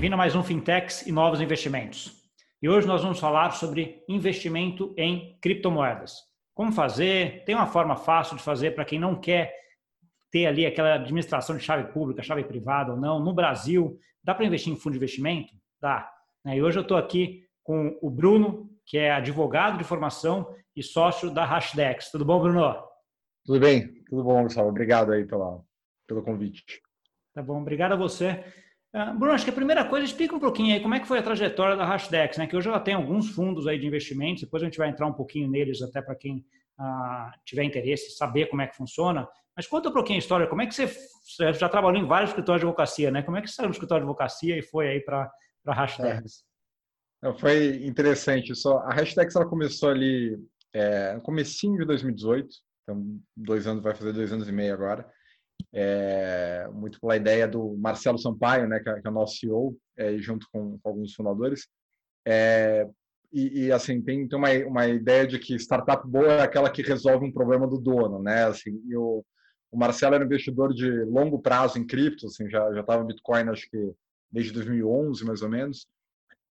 Bem-vindo a mais um Fintechs e Novos Investimentos. E hoje nós vamos falar sobre investimento em criptomoedas. Como fazer? Tem uma forma fácil de fazer para quem não quer ter ali aquela administração de chave pública, chave privada ou não. No Brasil, dá para investir em fundo de investimento? Dá. Né? E hoje eu estou aqui com o Bruno, que é advogado de formação e sócio da Hashdex. Tudo bom, Bruno? Tudo bem, tudo bom, Gustavo. Obrigado aí pela, pelo convite. Tá bom, obrigado a você. Uh, Bruno, acho que a primeira coisa, explica um pouquinho aí como é que foi a trajetória da Hashdex, né? Que hoje ela tem alguns fundos aí de investimentos, depois a gente vai entrar um pouquinho neles até para quem uh, tiver interesse, saber como é que funciona. Mas conta um pouquinho a história, como é que você, você já trabalhou em vários escritórios de advocacia, né? Como é que você saiu do escritório de advocacia e foi aí para a Hashdex? É. Foi interessante. Só a Hashdex ela começou ali é, no comecinho de 2018, então dois anos, vai fazer dois anos e meio agora é, muito pela ideia do Marcelo Sampaio, né, que é, que é o nosso CEO, é, junto com, com, alguns fundadores. É, e, e, assim, tem, tem uma, uma ideia de que startup boa é aquela que resolve um problema do dono, né? Assim, o, o Marcelo era investidor de longo prazo em cripto, assim, já já estava Bitcoin acho que desde 2011 mais ou menos,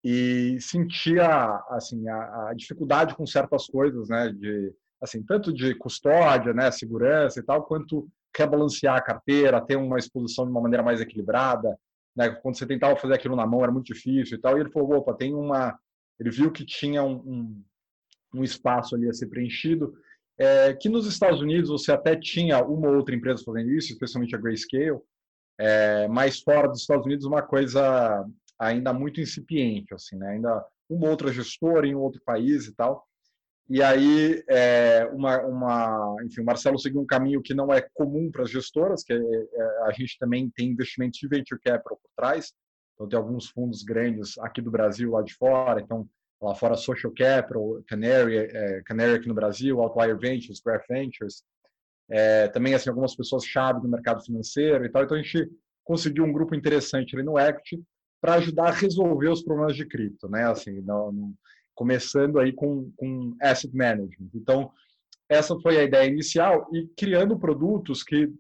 e sentia assim a, a dificuldade com certas coisas, né? De assim tanto de custódia, né, segurança e tal, quanto rebalancear a carteira, ter uma exposição de uma maneira mais equilibrada. Né? Quando você tentava fazer aquilo na mão era muito difícil e tal. E ele falou, opa, tem uma... Ele viu que tinha um, um, um espaço ali a ser preenchido, é, que nos Estados Unidos você até tinha uma ou outra empresa fazendo isso, especialmente a Grayscale, é, mas fora dos Estados Unidos uma coisa ainda muito incipiente, assim, né? Ainda uma outra gestora em um outro país e tal. E aí, é, uma, uma, enfim, o Marcelo seguiu um caminho que não é comum para as gestoras, que é, é, a gente também tem investimentos de venture capital por trás. Então, tem alguns fundos grandes aqui do Brasil, lá de fora. Então, lá fora, Social Capital, Canary, é, Canary aqui no Brasil, Outlier Ventures, Graph Ventures. É, também, assim, algumas pessoas chave do mercado financeiro e tal. Então, a gente conseguiu um grupo interessante ali no Equity para ajudar a resolver os problemas de cripto, né? Assim, não, não começando aí com, com asset management. Então, essa foi a ideia inicial e criando produtos que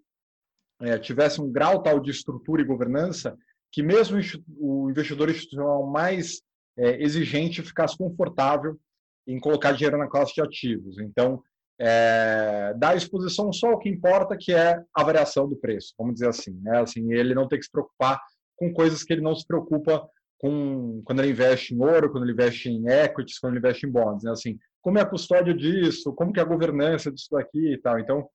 é, tivessem um grau tal de estrutura e governança que mesmo o investidor institucional mais é, exigente ficasse confortável em colocar dinheiro na classe de ativos. Então, é, dá exposição só o que importa, que é a variação do preço, vamos dizer assim. Né? assim ele não tem que se preocupar com coisas que ele não se preocupa com, quando ele investe em ouro, quando ele investe em equities, quando ele investe em bonds, né? Assim, como é a custódia disso, como que é a governança disso daqui e tal. Então,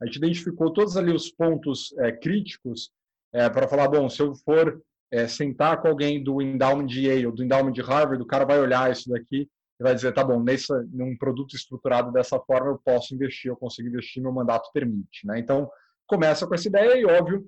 a gente identificou todos ali os pontos é, críticos é, para falar, bom, se eu for é, sentar com alguém do endowment de Yale, do endowment de Harvard, o cara vai olhar isso daqui e vai dizer, tá bom, nesse, num produto estruturado dessa forma eu posso investir, eu consigo investir, meu mandato permite, né? Então, começa com essa ideia e, óbvio,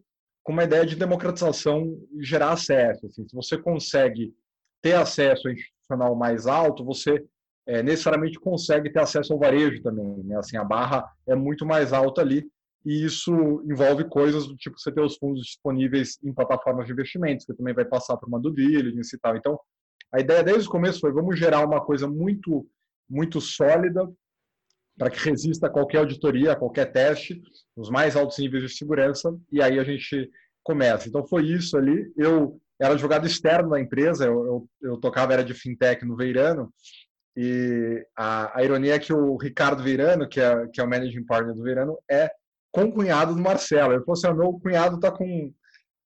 com uma ideia de democratização gerar acesso. Assim, se você consegue ter acesso institucional mais alto, você é, necessariamente consegue ter acesso ao varejo também. Né? Assim, a barra é muito mais alta ali e isso envolve coisas do tipo você ter os fundos disponíveis em plataformas de investimentos, que também vai passar por uma due diligence e tal. Então, a ideia desde o começo foi vamos gerar uma coisa muito muito sólida para que resista a qualquer auditoria, a qualquer teste, os mais altos níveis de segurança, e aí a gente começa. Então foi isso ali. Eu era advogado externo da empresa, eu, eu, eu tocava era de fintech no Veirano, e a, a, ironia é que o Ricardo Veirano, que é, que é o managing partner do Veirano, é concunhado do Marcelo. Ele falou assim: ah, meu cunhado está com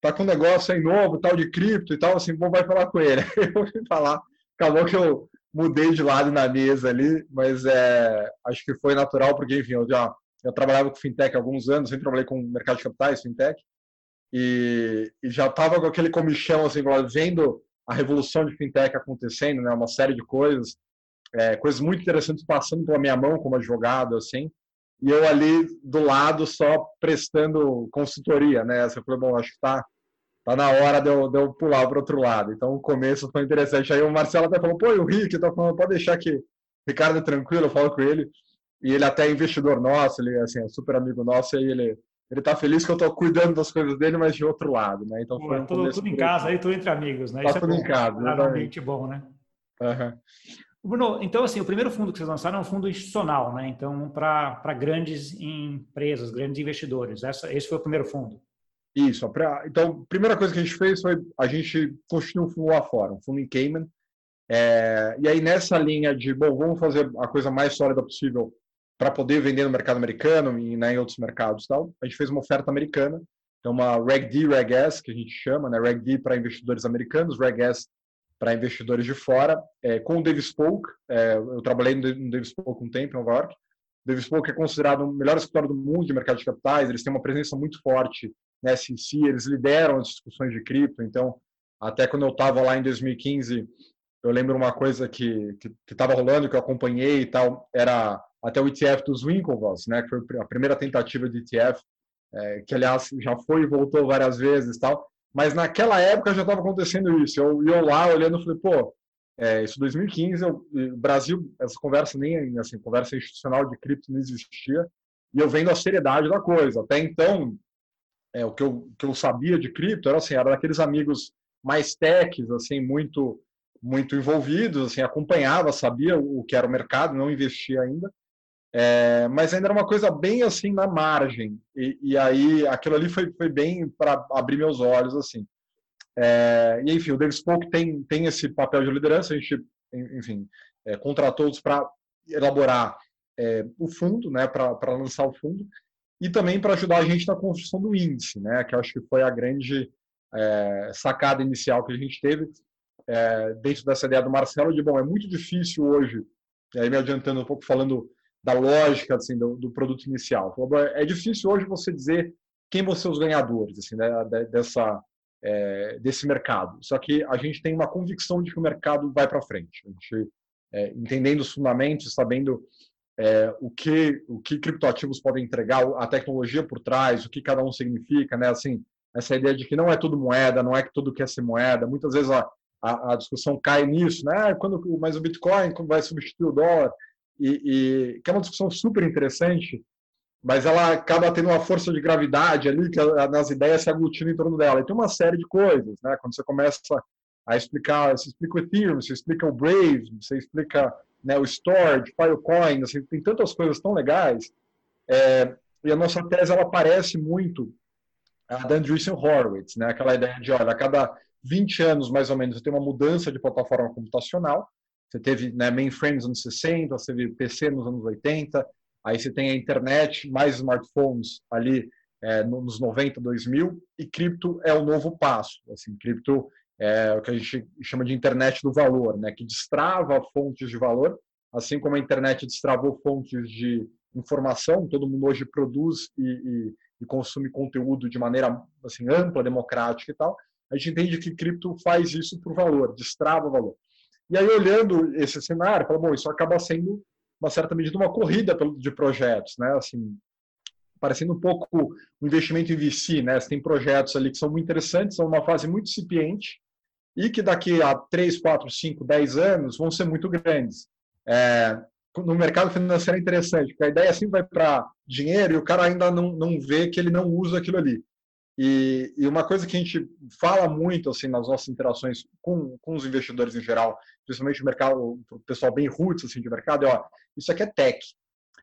tá com um negócio aí novo, tal de cripto e tal, assim, bom, vai falar com ele. Eu fui falar, acabou que eu mudei de lado na mesa ali, mas é, acho que foi natural, porque, enfim, eu já eu trabalhava com fintech há alguns anos, sempre trabalhei com mercado de capitais, fintech, e, e já estava com aquele comichão, assim, vendo a revolução de fintech acontecendo, né, uma série de coisas, é, coisas muito interessantes passando pela minha mão como advogado, assim, e eu ali do lado só prestando consultoria, né, eu falei, bom, acho que está tá na hora de eu, de eu pular para outro lado. Então, o começo foi interessante. Aí o Marcelo até falou, pô, e o Rick, tá falando, pode deixar que o Ricardo é tranquilo, eu falo com ele. E ele até é investidor nosso, ele assim, é super amigo nosso, e ele ele tá feliz que eu tô cuidando das coisas dele, mas de outro lado, né? Então foi um tudo, tudo em casa aí, tudo entre amigos, né? Tá Isso é tudo é em casa, realmente bom, né? Uhum. Bruno, então assim, o primeiro fundo que vocês lançaram é um fundo institucional, né? Então para grandes empresas, grandes investidores. Essa, esse foi o primeiro fundo. Isso. Então, a primeira coisa que a gente fez foi a gente construir um fundo lá fora, um fundo em Cayman. É, e aí, nessa linha de, bom, vamos fazer a coisa mais sólida possível para poder vender no mercado americano e né, em outros mercados tal, a gente fez uma oferta americana, então uma Reg D, Reg S, que a gente chama, né, Reg D para investidores americanos, Reg S para investidores de fora, é, com o Davis Polk, é, eu trabalhei no Davis Polk um tempo em Nova York, o Davis Polk é considerado o melhor escritório do mundo de mercado de capitais, eles têm uma presença muito forte na SEC, eles lideram as discussões de cripto, então até quando eu estava lá em 2015, eu lembro uma coisa que estava rolando, que eu acompanhei e tal, era até o ETF dos Winklevoss, né, que foi a primeira tentativa de ETF, é, que aliás já foi e voltou várias vezes tal, mas naquela época já estava acontecendo isso. Eu ia lá olhando e falei, pô, é, isso 2015, eu, Brasil, essa conversa nem assim, conversa institucional de cripto não existia, e eu vendo a seriedade da coisa. Até então, é, o que eu, que eu sabia de cripto era assim, era daqueles amigos mais techs, assim, muito muito envolvidos, assim, acompanhava, sabia o que era o mercado, não investia ainda, é, mas ainda era uma coisa bem assim na margem. E, e aí aquilo ali foi, foi bem para abrir meus olhos assim. É, e enfim, o Davis Polk tem tem esse papel de liderança. A gente, enfim, é, contratou-os para elaborar é, o fundo, né, para lançar o fundo e também para ajudar a gente na construção do índice, né, que acho que foi a grande é, sacada inicial que a gente teve é, dentro dessa ideia do Marcelo de bom, é muito difícil hoje. E aí me adiantando um pouco falando da lógica assim do, do produto inicial. É difícil hoje você dizer quem vão ser os ganhadores assim, né, dessa é, desse mercado. Só que a gente tem uma convicção de que o mercado vai para frente. A gente, é, entendendo os fundamentos, sabendo é, o que o que criptoativos podem entregar, a tecnologia por trás, o que cada um significa, né? Assim, essa ideia de que não é tudo moeda, não é que tudo quer ser moeda. Muitas vezes a, a, a discussão cai nisso, né? Ah, quando mas o Bitcoin vai substituir o dólar? e, e, que é uma discussão super interessante, mas ela acaba tendo uma força de gravidade ali que nas ideias se aglutinam em torno dela. E tem uma série de coisas, né? Quando você começa a explicar, você explica o Ethereum, você explica o Brave, você explica né, o Storage, Filecoin, assim, tem tantas coisas tão legais. É, e a nossa tese ela parece muito a da Andreessen Horowitz, né? Aquela ideia de, olha, a cada 20 anos mais ou menos você tem uma mudança de plataforma computacional você teve né, mainframe nos anos 60, você teve PC nos anos 80, aí você tem a internet, mais smartphones ali é, nos 90, 2000, e cripto é o novo passo. Assim, cripto é o que a gente chama de internet do valor, né, que destrava fontes de valor, assim como a internet destravou fontes de informação, todo mundo hoje produz e, e, e consome conteúdo de maneira assim, ampla, democrática e tal, a gente entende que cripto faz isso por valor, destrava valor. E aí, olhando esse cenário, fala, bom, isso acaba sendo, uma certa medida, uma corrida de projetos, né? Assim, parecendo um pouco um investimento em VC, né? Você tem projetos ali que são muito interessantes, são uma fase muito incipiente e que daqui a 3, 4, 5, 10 anos vão ser muito grandes. É, no mercado financeiro é interessante, porque a ideia assim vai para dinheiro e o cara ainda não, não vê que ele não usa aquilo ali. E, e, uma coisa que a gente fala muito assim nas nossas interações com, com os investidores em geral, principalmente o mercado, o pessoal bem roots assim de mercado, é ó, isso aqui é tech.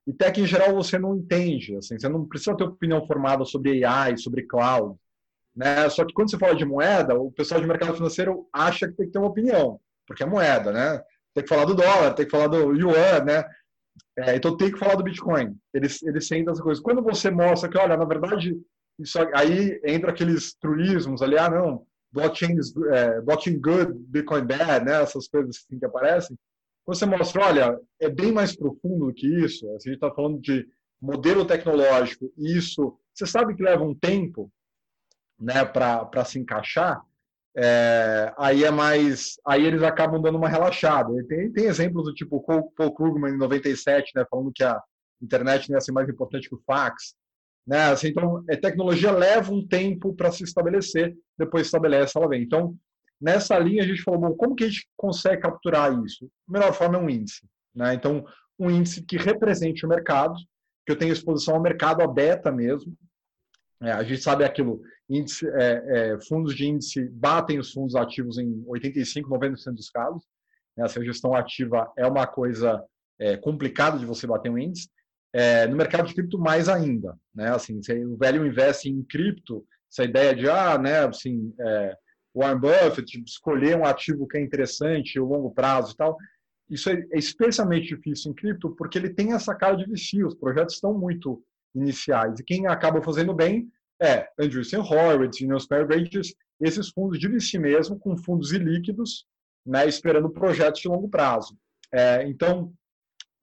E tech em geral você não entende, assim, você não precisa ter opinião formada sobre AI, sobre cloud, né? Só que quando você fala de moeda, o pessoal de mercado financeiro acha que tem que ter uma opinião, porque é moeda, né? Tem que falar do dólar, tem que falar do yuan, né? É, então tem que falar do Bitcoin. Eles eles sentem essa coisa. Quando você mostra que, olha, na verdade isso aí entra aqueles truísmos ali, ah, não, blockchain, é, blockchain good, Bitcoin bad, né? Essas coisas assim que aparecem. Você mostra, olha, é bem mais profundo do que isso. A gente está falando de modelo tecnológico e isso, você sabe que leva um tempo, né, para se encaixar. É, aí é mais, aí eles acabam dando uma relaxada. Tem, tem exemplos do tipo Paul Krugman em 97, né, falando que a internet ia ser mais importante que o fax. Né? Assim, então, a tecnologia leva um tempo para se estabelecer, depois estabelece, ela vem. Então, nessa linha, a gente falou, bom, como que a gente consegue capturar isso? A melhor forma é um índice. Né? Então, um índice que represente o mercado, que eu tenha exposição ao mercado, a beta mesmo. É, a gente sabe aquilo, índice, é, é, fundos de índice batem os fundos ativos em 85, 90% dos casos. Né? Essa gestão ativa é uma coisa é, complicada de você bater um índice. É, no mercado de cripto, mais ainda. Né? Assim, se o velho investe em cripto, essa ideia de, ah, né, assim, é, Warren Buffett, escolher um ativo que é interessante, o longo prazo e tal, isso é, especialmente difícil em cripto porque ele tem essa cara de VC, os projetos estão muito iniciais. E quem acaba fazendo bem é Andreessen Horowitz, Neosper Ventures, esses fundos de VC mesmo, com fundos ilíquidos, né, esperando projetos de longo prazo. É, então,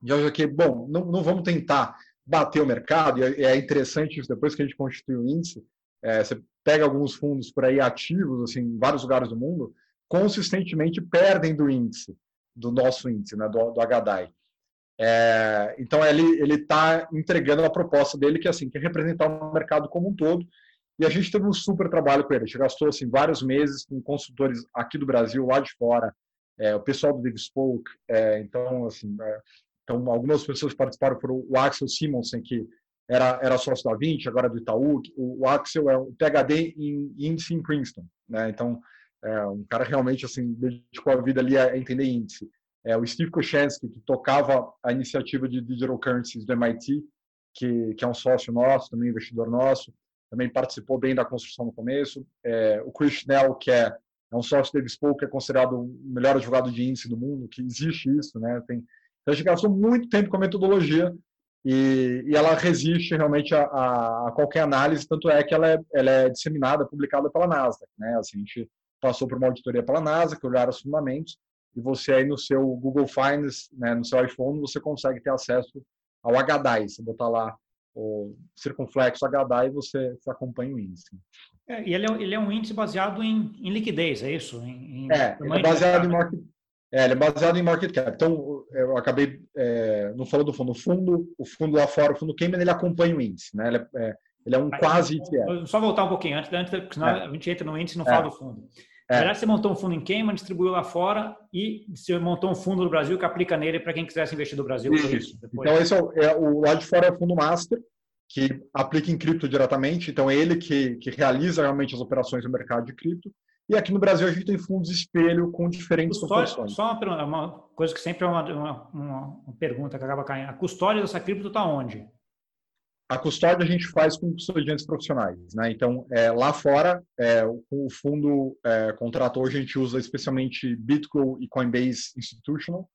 já que, bom, não, não vamos tentar bater o mercado, e é, é interessante isso, depois que a gente constitui o índice, é, você pega alguns fundos por aí ativos, assim, em vários lugares do mundo, consistentemente perdem do índice, do nosso índice, né, do, do HDI. É, então ele está entregando a proposta dele que assim que é representar o mercado como um todo e a gente teve um super trabalho com ele. A gente gastou assim vários meses com consultores aqui do Brasil, lá de fora, é, o pessoal do Dave Spoke. É, então assim, é, então algumas pessoas participaram foram o Axel Simonsen que era era sócio da 20, agora do Itaú. O, o Axel é um PhD em índice em Princeton, né? Então é, um cara realmente assim dedicou a vida ali a entender índice. É, o Steve Koshansky, que tocava a iniciativa de Digital Currencies do MIT, que, que é um sócio nosso, também investidor nosso, também participou bem da construção no começo. É, o Chris Schnell, que é, é um sócio da Spoke, que é considerado o melhor advogado de índice do mundo, que existe isso, né? Tem, então a gente gastou muito tempo com a metodologia e, e ela resiste realmente a, a, a, qualquer análise, tanto é que ela é, ela é disseminada, publicada pela Nasdaq, né? Assim, a gente passou por uma auditoria pela NASA, que olharam os fundamentos, e você aí no seu Google Finance, né, no seu iPhone, você consegue ter acesso ao HDAI. Você botar lá o circunflexo HDAI e você, você acompanha o índice. É, e ele é, ele é, um índice baseado em, em liquidez, é isso? Em, em é, ele é baseado em market, é, ele é baseado em market cap. Então, eu acabei é, não falando do fundo. O fundo, o fundo lá fora, o fundo Cayman, ele acompanha o índice, né? Ele é, é ele é um quase ETF. Só voltar um pouquinho antes, antes porque senão a gente entra no índice e não fala do fundo. É. Na verdade, você montou um fundo em Cayman, distribuiu lá fora e você montou um fundo no Brasil que aplica nele para quem quisesse investir no Brasil. Isso. Então, esse é o, é o lado de fora é o fundo master, que aplica em cripto diretamente. Então, é ele que, que realiza realmente as operações no mercado de cripto. E aqui no Brasil a gente tem fundos espelho com diferentes custódia, Só uma, uma, coisa que sempre é uma, uma, uma, pergunta que acaba caindo. A custódia dessa cripto está onde? A custódia a gente faz com custodiantes profissionais, né? Então, é, lá fora, é, o, fundo é, contratou, a gente usa especialmente Bitcoin e Coinbase Institutional.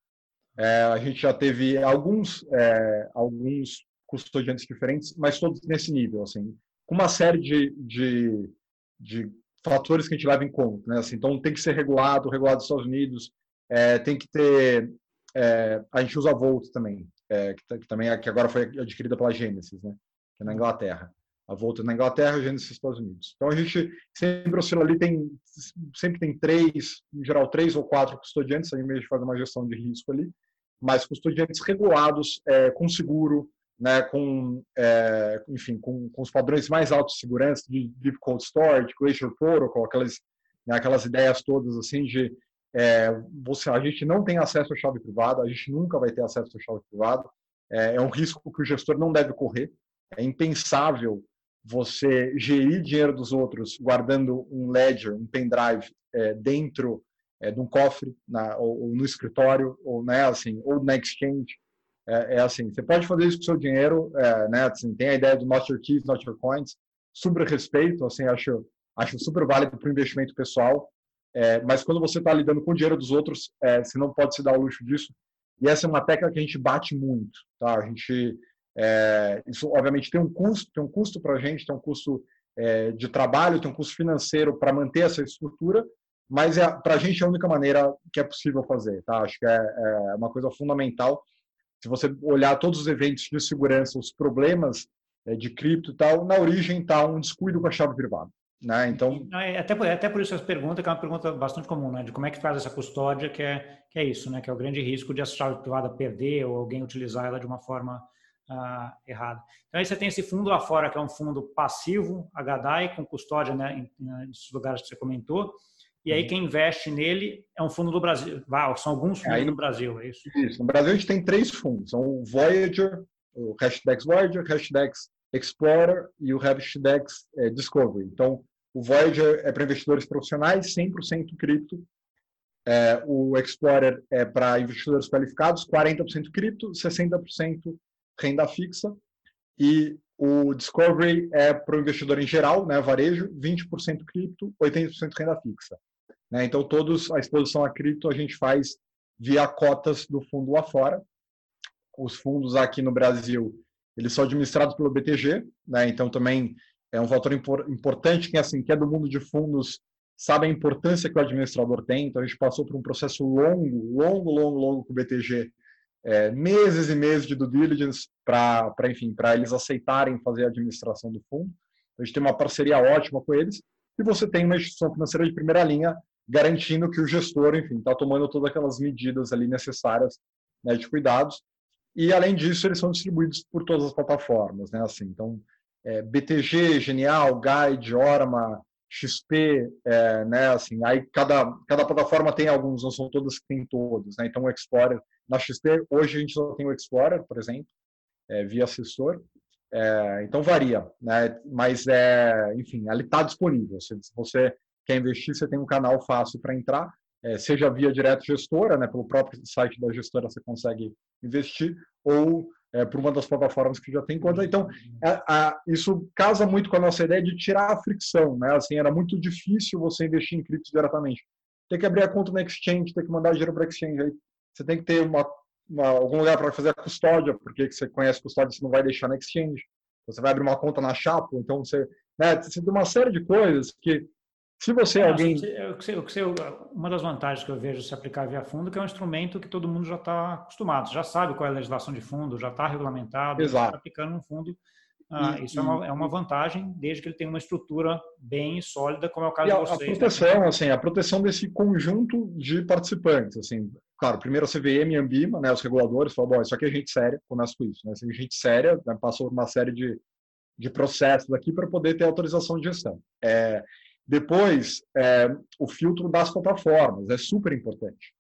É, a gente já teve alguns, é, alguns custodiantes diferentes, mas todos nesse nível, assim, com uma série de, de, de fatores que a gente leva em conta, né? Assim, então, tem que ser regulado, regulado nos Estados Unidos, é, tem que ter... a gente usa Volt também, é, que, que, também é, que agora foi adquirida pela Genesis, né? que é na Inglaterra. A Volta na Inglaterra, a Genesis nos Estados Unidos. Então a gente sempre oscila ali, tem, sempre tem três, em geral três ou quatro custodiantes, aí mesmo faz uma gestão de risco ali, mas custodiantes regulados, é, com seguro, né, com, é, enfim, com, com, os padrões mais altos de segurança, de Deep Cold Storage, Glacier Protocol, aquelas, né, aquelas ideias todas assim de é, você, a gente não tem acesso à chave privada, a gente nunca vai ter acesso à chave privada. É, é, um risco que o gestor não deve correr. É impensável você gerir dinheiro dos outros guardando um ledger, um pendrive é, dentro é, de um cofre, na, ou, ou, no escritório, ou né, assim, ou na exchange. É, é assim, você pode fazer isso com o seu dinheiro, é, né, assim, tem a ideia do not your keys, not your coins, super respeito, assim, acho, acho super válido para o investimento pessoal, é, mas quando você está lidando com o dinheiro dos outros, é, você não pode se dar o luxo disso. E essa é uma tecla que a gente bate muito, tá? A gente, é, isso obviamente tem um custo, tem um custo para a gente, tem um custo é, de trabalho, tem um custo financeiro para manter essa estrutura, mas é, para a gente é a única maneira que é possível fazer, tá? Acho que é, é uma coisa fundamental. Se você olhar todos os eventos de segurança, os problemas é, de cripto e tal, na origem está um descuido com a chave privada. Né? Então, é, até, por, até por isso essa pergunta, que é uma pergunta bastante comum, né? de como é que faz essa custódia, que é, que é isso, né? que é o grande risco de a chave privada perder ou alguém utilizar ela de uma forma uh, errada. Então aí você tem esse fundo lá fora, que é um fundo passivo, HDAI, com custódia né, em, nesses lugares que você comentou, e aí uhum. quem investe nele é um fundo do Brasil, ah, são alguns fundos aí, no Brasil, é isso? Isso, no Brasil a gente tem três fundos, são o Voyager, o Hashdex Voyager, Hashdex Explorer e o Hashdex eh, Discovery. Então, o Voyager é para investidores profissionais, 100% cripto. É, o Explorer é para investidores qualificados, 40% cripto, 60% renda fixa. E o Discovery é para o investidor em geral, né, varejo, 20% cripto, 80% renda fixa. Né? Então, todos a exposição a cripto a gente faz via cotas do fundo lá fora. Os fundos aqui no Brasil, eles são administrados pelo BTG, né? então também é um fator importante que assim que é do mundo de fundos sabe a importância que o administrador tem. Então a gente passou por um processo longo, longo, longo, longo com o BTG, é, meses e meses de due diligence para, enfim, para eles aceitarem fazer a administração do fundo. A gente tem uma parceria ótima com eles e você tem uma instituição financeira de primeira linha garantindo que o gestor, enfim, está tomando todas aquelas medidas ali necessárias né, de cuidados. E além disso, eles são distribuídos por todas as plataformas, né? Assim, então, é, BTG, Genial, Guide, Orma, XP, é, né? Assim, aí cada cada plataforma tem alguns, não são todas que tem todos, né? Então, o Explorer na XP hoje a gente só tem o Explorer, por exemplo, é, via assessor. É, então varia, né? Mas é, enfim, ele está disponível. Se você quer investir, você tem um canal fácil para entrar, é, seja via direto gestora, né, pelo próprio site da gestora você consegue investir, ou é, por uma das plataformas que já tem conta. Então, é, isso casa muito com a nossa ideia de tirar a fricção. Né? Assim, era muito difícil você investir em criptos diretamente. Tem que abrir a conta na exchange, tem que mandar dinheiro para a exchange. Aí você tem que ter uma, uma algum lugar para fazer a custódia, porque você conhece custódia, você não vai deixar na exchange. Você vai abrir uma conta na Chapo, então você, né, você tem uma série de coisas que se você é alguém. uma das vantagens que eu vejo se aplicar via fundo é que é um instrumento que todo mundo já está acostumado, já sabe qual é a legislação de fundo, já está regulamentado, está aplicando um fundo. Ah, e, isso é, uma, é uma vantagem, desde que ele tenha uma estrutura bem sólida, como é o caso de vocês. A né? proteção, né? assim, a proteção desse conjunto de participantes, assim, claro, primeiro a CVM e a Ambima, né, os reguladores, falam, bom, isso aqui é gente séria, começa com isso, né, é gente séria, né, passou por uma série de, de processos aqui para poder ter autorização de gestão. É, depois, é, o filtro das plataformas é super importante.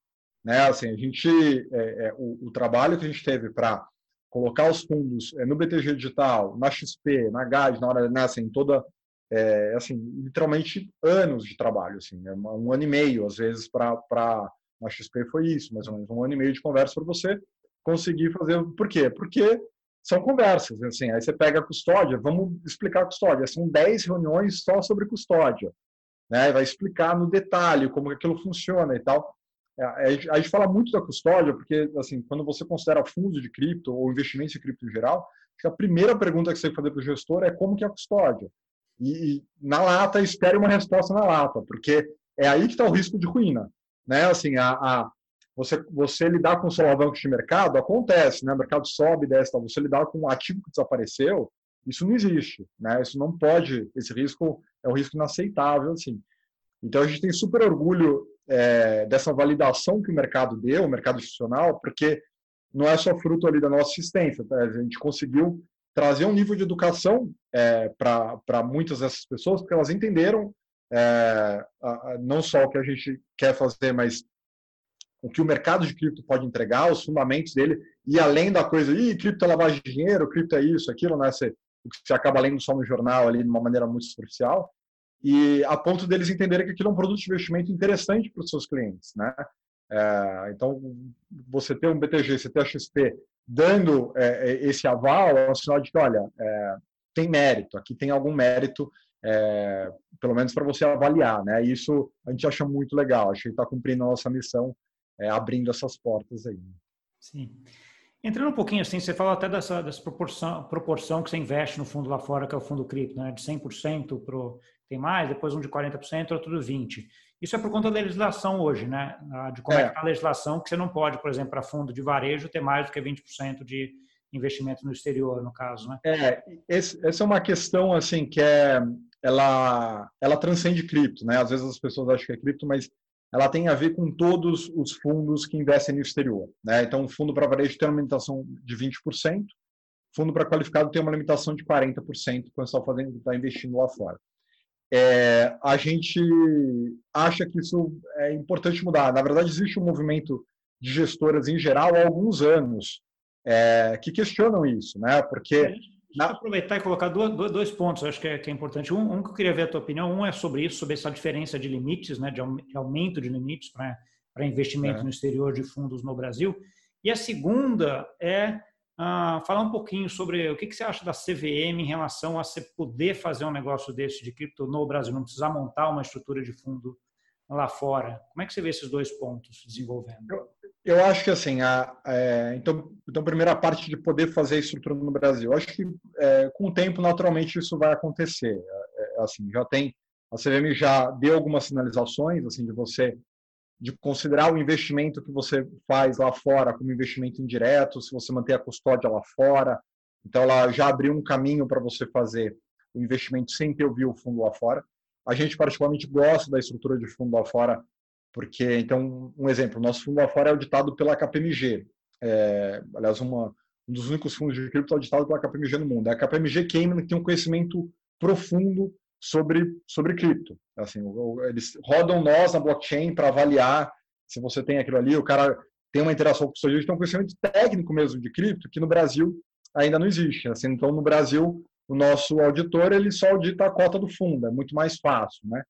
Né? Assim, a gente, é, é, o, o, trabalho que a gente teve para colocar os fundos é, no BTG Digital, na XP, na GAD, na hora, né, assim, toda, é, assim, literalmente anos de trabalho, assim, é um ano e meio, às vezes, para na XP foi isso, mais ou menos um ano e meio de conversa para você conseguir fazer. Por quê? Porque são conversas, assim, aí você pega a custódia, vamos explicar a custódia, são 10 reuniões só sobre custódia, né, vai explicar no detalhe como aquilo funciona e tal. É, a gente fala muito da custódia, porque, assim, quando você considera fundo de cripto ou investimento em cripto em geral, a primeira pergunta que você tem que fazer para o gestor é como que é a custódia. E, e na lata, espere uma resposta na lata, porque é aí que está o risco de ruína. Né? Assim, a, a você, você lidar com solavancos de mercado acontece, né? O mercado sobe, desce, você lidar com um ativo que desapareceu, isso não existe, né? Isso não pode, esse risco é um risco inaceitável, assim. Então a gente tem super orgulho é, dessa validação que o mercado deu, o mercado institucional, porque não é só fruto ali da nossa assistência, tá? a gente conseguiu trazer um nível de educação é, para muitas dessas pessoas, porque elas entenderam é, a, a, não só o que a gente quer fazer, mas o que o mercado de cripto pode entregar, os fundamentos dele, e além da coisa, ih, cripto é lavagem de dinheiro, cripto é isso, aquilo, né? Você, você acaba lendo só no jornal ali de uma maneira muito superficial, e a ponto deles entenderem que aquilo é um produto de investimento interessante para os seus clientes, né? É, então, você ter um BTG, você ter a XP dando é, é, esse aval, é um sinal de que, olha, é, tem mérito, aqui tem algum mérito, é, pelo menos para você avaliar, né? Isso a gente acha muito legal, acho que está cumprindo a nossa missão é, abrindo essas portas aí. Sim. Entrando um pouquinho assim, você fala até dessa, dessa proporção, proporção que você investe no fundo lá fora, que é o fundo cripto, né? de 100% pro, tem mais, depois um de 40%, outro de 20%. Isso é por conta da legislação hoje, né? De como é, é que está a legislação, que você não pode, por exemplo, para fundo de varejo, ter mais do que 20% de investimento no exterior, no caso, né? É, esse, essa é uma questão, assim, que é, ela, ela transcende cripto, né? Às vezes as pessoas acham que é cripto, mas ela tem a ver com todos os fundos que investem no exterior. Né? Então, o fundo para varejo tem uma limitação de 20%, fundo para qualificado tem uma limitação de 40% quando está fazendo, está investindo lá fora. É, a gente acha que isso é importante mudar. Na verdade, existe um movimento de gestoras em geral há alguns anos é, que questionam isso, né? Porque Deixa eu aproveitar e colocar dois, dois pontos, acho que é, que é importante. Um, um, que eu queria ver a tua opinião, um é sobre isso, sobre essa diferença de limites, né, de aumento de limites para investimento é. no exterior de fundos no Brasil. E a segunda é uh, falar um pouquinho sobre o que, que, você acha da CVM em relação a você poder fazer um negócio desse de cripto no Brasil, não precisar montar uma estrutura de fundo lá fora. Como é que você vê esses dois pontos desenvolvendo? Eu, eu acho que assim, a, é, então, então, primeira parte de poder fazer a estrutura no Brasil. Eu acho que é, com o tempo, naturalmente, isso vai acontecer. É, é assim, já tem a CVM já deu algumas sinalizações assim de você de considerar o investimento que você faz lá fora como investimento indireto, se você manter a custódia lá fora. Então, ela já abriu um caminho para você fazer o investimento sem ter o fundo lá fora. A gente, particularmente, gosta da estrutura de fundo lá fora, porque, então, um exemplo, nosso fundo lá fora é auditado pela KPMG. É, aliás, uma, um dos únicos fundos de cripto auditado pela KPMG no mundo. É a KPMG Cayman que tem um conhecimento profundo sobre, sobre cripto. Assim, eles rodam nós na blockchain para avaliar se você tem aquilo ali. O cara tem uma interação com o seu tem um conhecimento técnico mesmo de cripto que no Brasil ainda não existe. Assim, então, no Brasil, o nosso auditor ele só audita a cota do fundo, é muito mais fácil, né?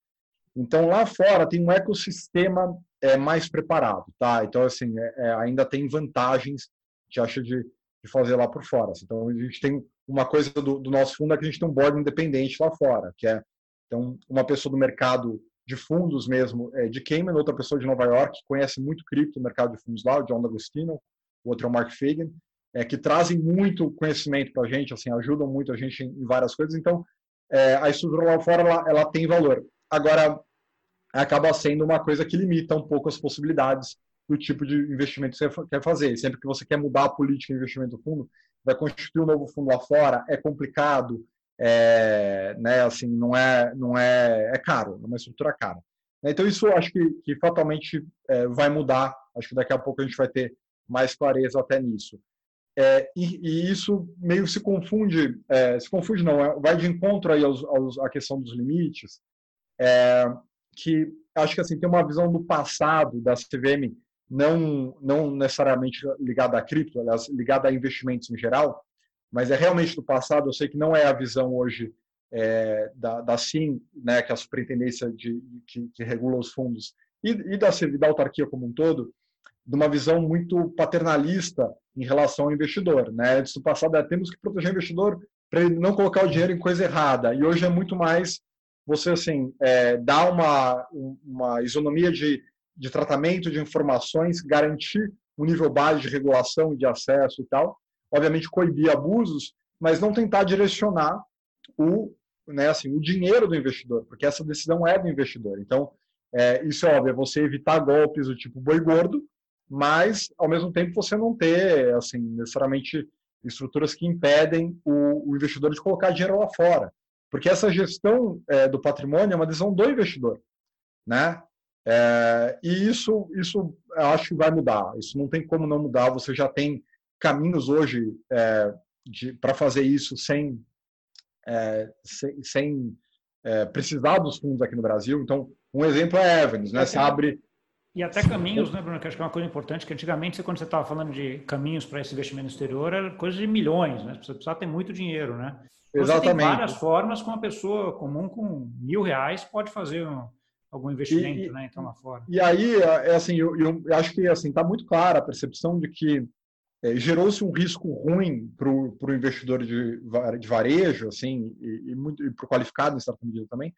Então, lá fora tem um ecossistema é, mais preparado, tá? Então, assim, é, é, ainda tem vantagens que acha de, de fazer lá por fora. Assim. Então, a gente tem uma coisa do, do, nosso fundo é que a gente tem um board independente lá fora, que é então uma pessoa do mercado de fundos mesmo é, de Cayman, outra pessoa de Nova York que conhece muito cripto, o mercado de fundos lá, o John D'Agostino, o outro é o Mark Fagan, é, que trazem muito conhecimento para a gente, assim, ajudam muito a gente em, várias coisas. Então, é, a estrutura lá fora ela, ela tem valor. Agora, acaba sendo uma coisa que limita um pouco as possibilidades do tipo de investimento que você quer fazer. Sempre que você quer mudar a política de investimento do fundo, vai constituir um novo fundo lá fora, é complicado, é, né, assim, não é, não é, é caro, é uma estrutura cara. Então isso acho que, que fatalmente é, vai mudar, acho que daqui a pouco a gente vai ter mais clareza até nisso. É, e, e, isso meio se confunde, é, se confunde não, é, vai de encontro aí aos, aos, à questão dos limites, é, que acho que assim tem uma visão do passado da CVM não, não necessariamente ligada a cripto, aliás, ligada a investimentos em geral, mas é realmente do passado. Eu sei que não é a visão hoje é, da, da SIM, né, que é a superintendência de, que, que regula os fundos, e, e da, da autarquia como um todo, de uma visão muito paternalista em relação ao investidor. Né? Antes do passado é temos que proteger o investidor para ele não colocar o dinheiro em coisa errada. E hoje é muito mais você assim é, uma, uma isonomia de de tratamento de informações, garantir um nível baixo de regulação e de acesso e tal, obviamente coibir abusos, mas não tentar direcionar o, né, assim, o dinheiro do investidor, porque essa decisão é do investidor. Então, é, isso é óbvio, é você evitar golpes do tipo boi gordo, mas, ao mesmo tempo, você não ter, assim, necessariamente estruturas que impedem o, o investidor de colocar dinheiro lá fora. Porque essa gestão é, do patrimônio é uma decisão do investidor. Né? É, e isso, isso acho que vai mudar. Isso não tem como não mudar. Você já tem caminhos hoje é, para fazer isso sem, é, sem, sem é, precisar dos fundos aqui no Brasil. Então, um exemplo é Evans, né? Você abre e até caminhos, né, Bruno? Que acho que é uma coisa importante, que antigamente, quando você estava falando de caminhos para esse investimento exterior, era coisa de milhões, né? Você precisava ter muito dinheiro, né? Exatamente. Você tem várias formas com uma pessoa comum com mil reais pode fazer um, algum investimento, e, né? Então lá fora. E aí, é, é assim, eu, eu acho que assim está muito clara a percepção de que é, gerou-se um risco ruim para o investidor de, de varejo, assim, e, e, e para o qualificado em certa medida também,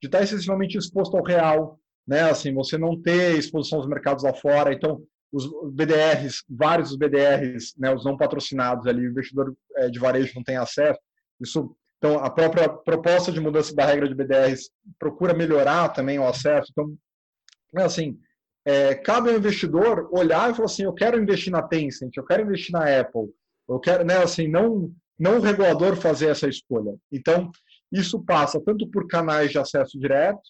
de estar excessivamente exposto ao real, né? Assim, você não ter exposição aos mercados lá fora. Então, os BDRs, vários dos BDRs, né, os não patrocinados ali, o investidor é, de varejo não tem acesso. Isso então, a própria proposta de mudança da regra de BDRs procura melhorar também o acesso. Então, é assim, é, cabe ao investidor olhar e falar assim, eu quero investir na Tencent, eu quero investir na Apple, eu quero, né, assim, não, não o regulador fazer essa escolha. Então, isso passa tanto por canais de acesso direto,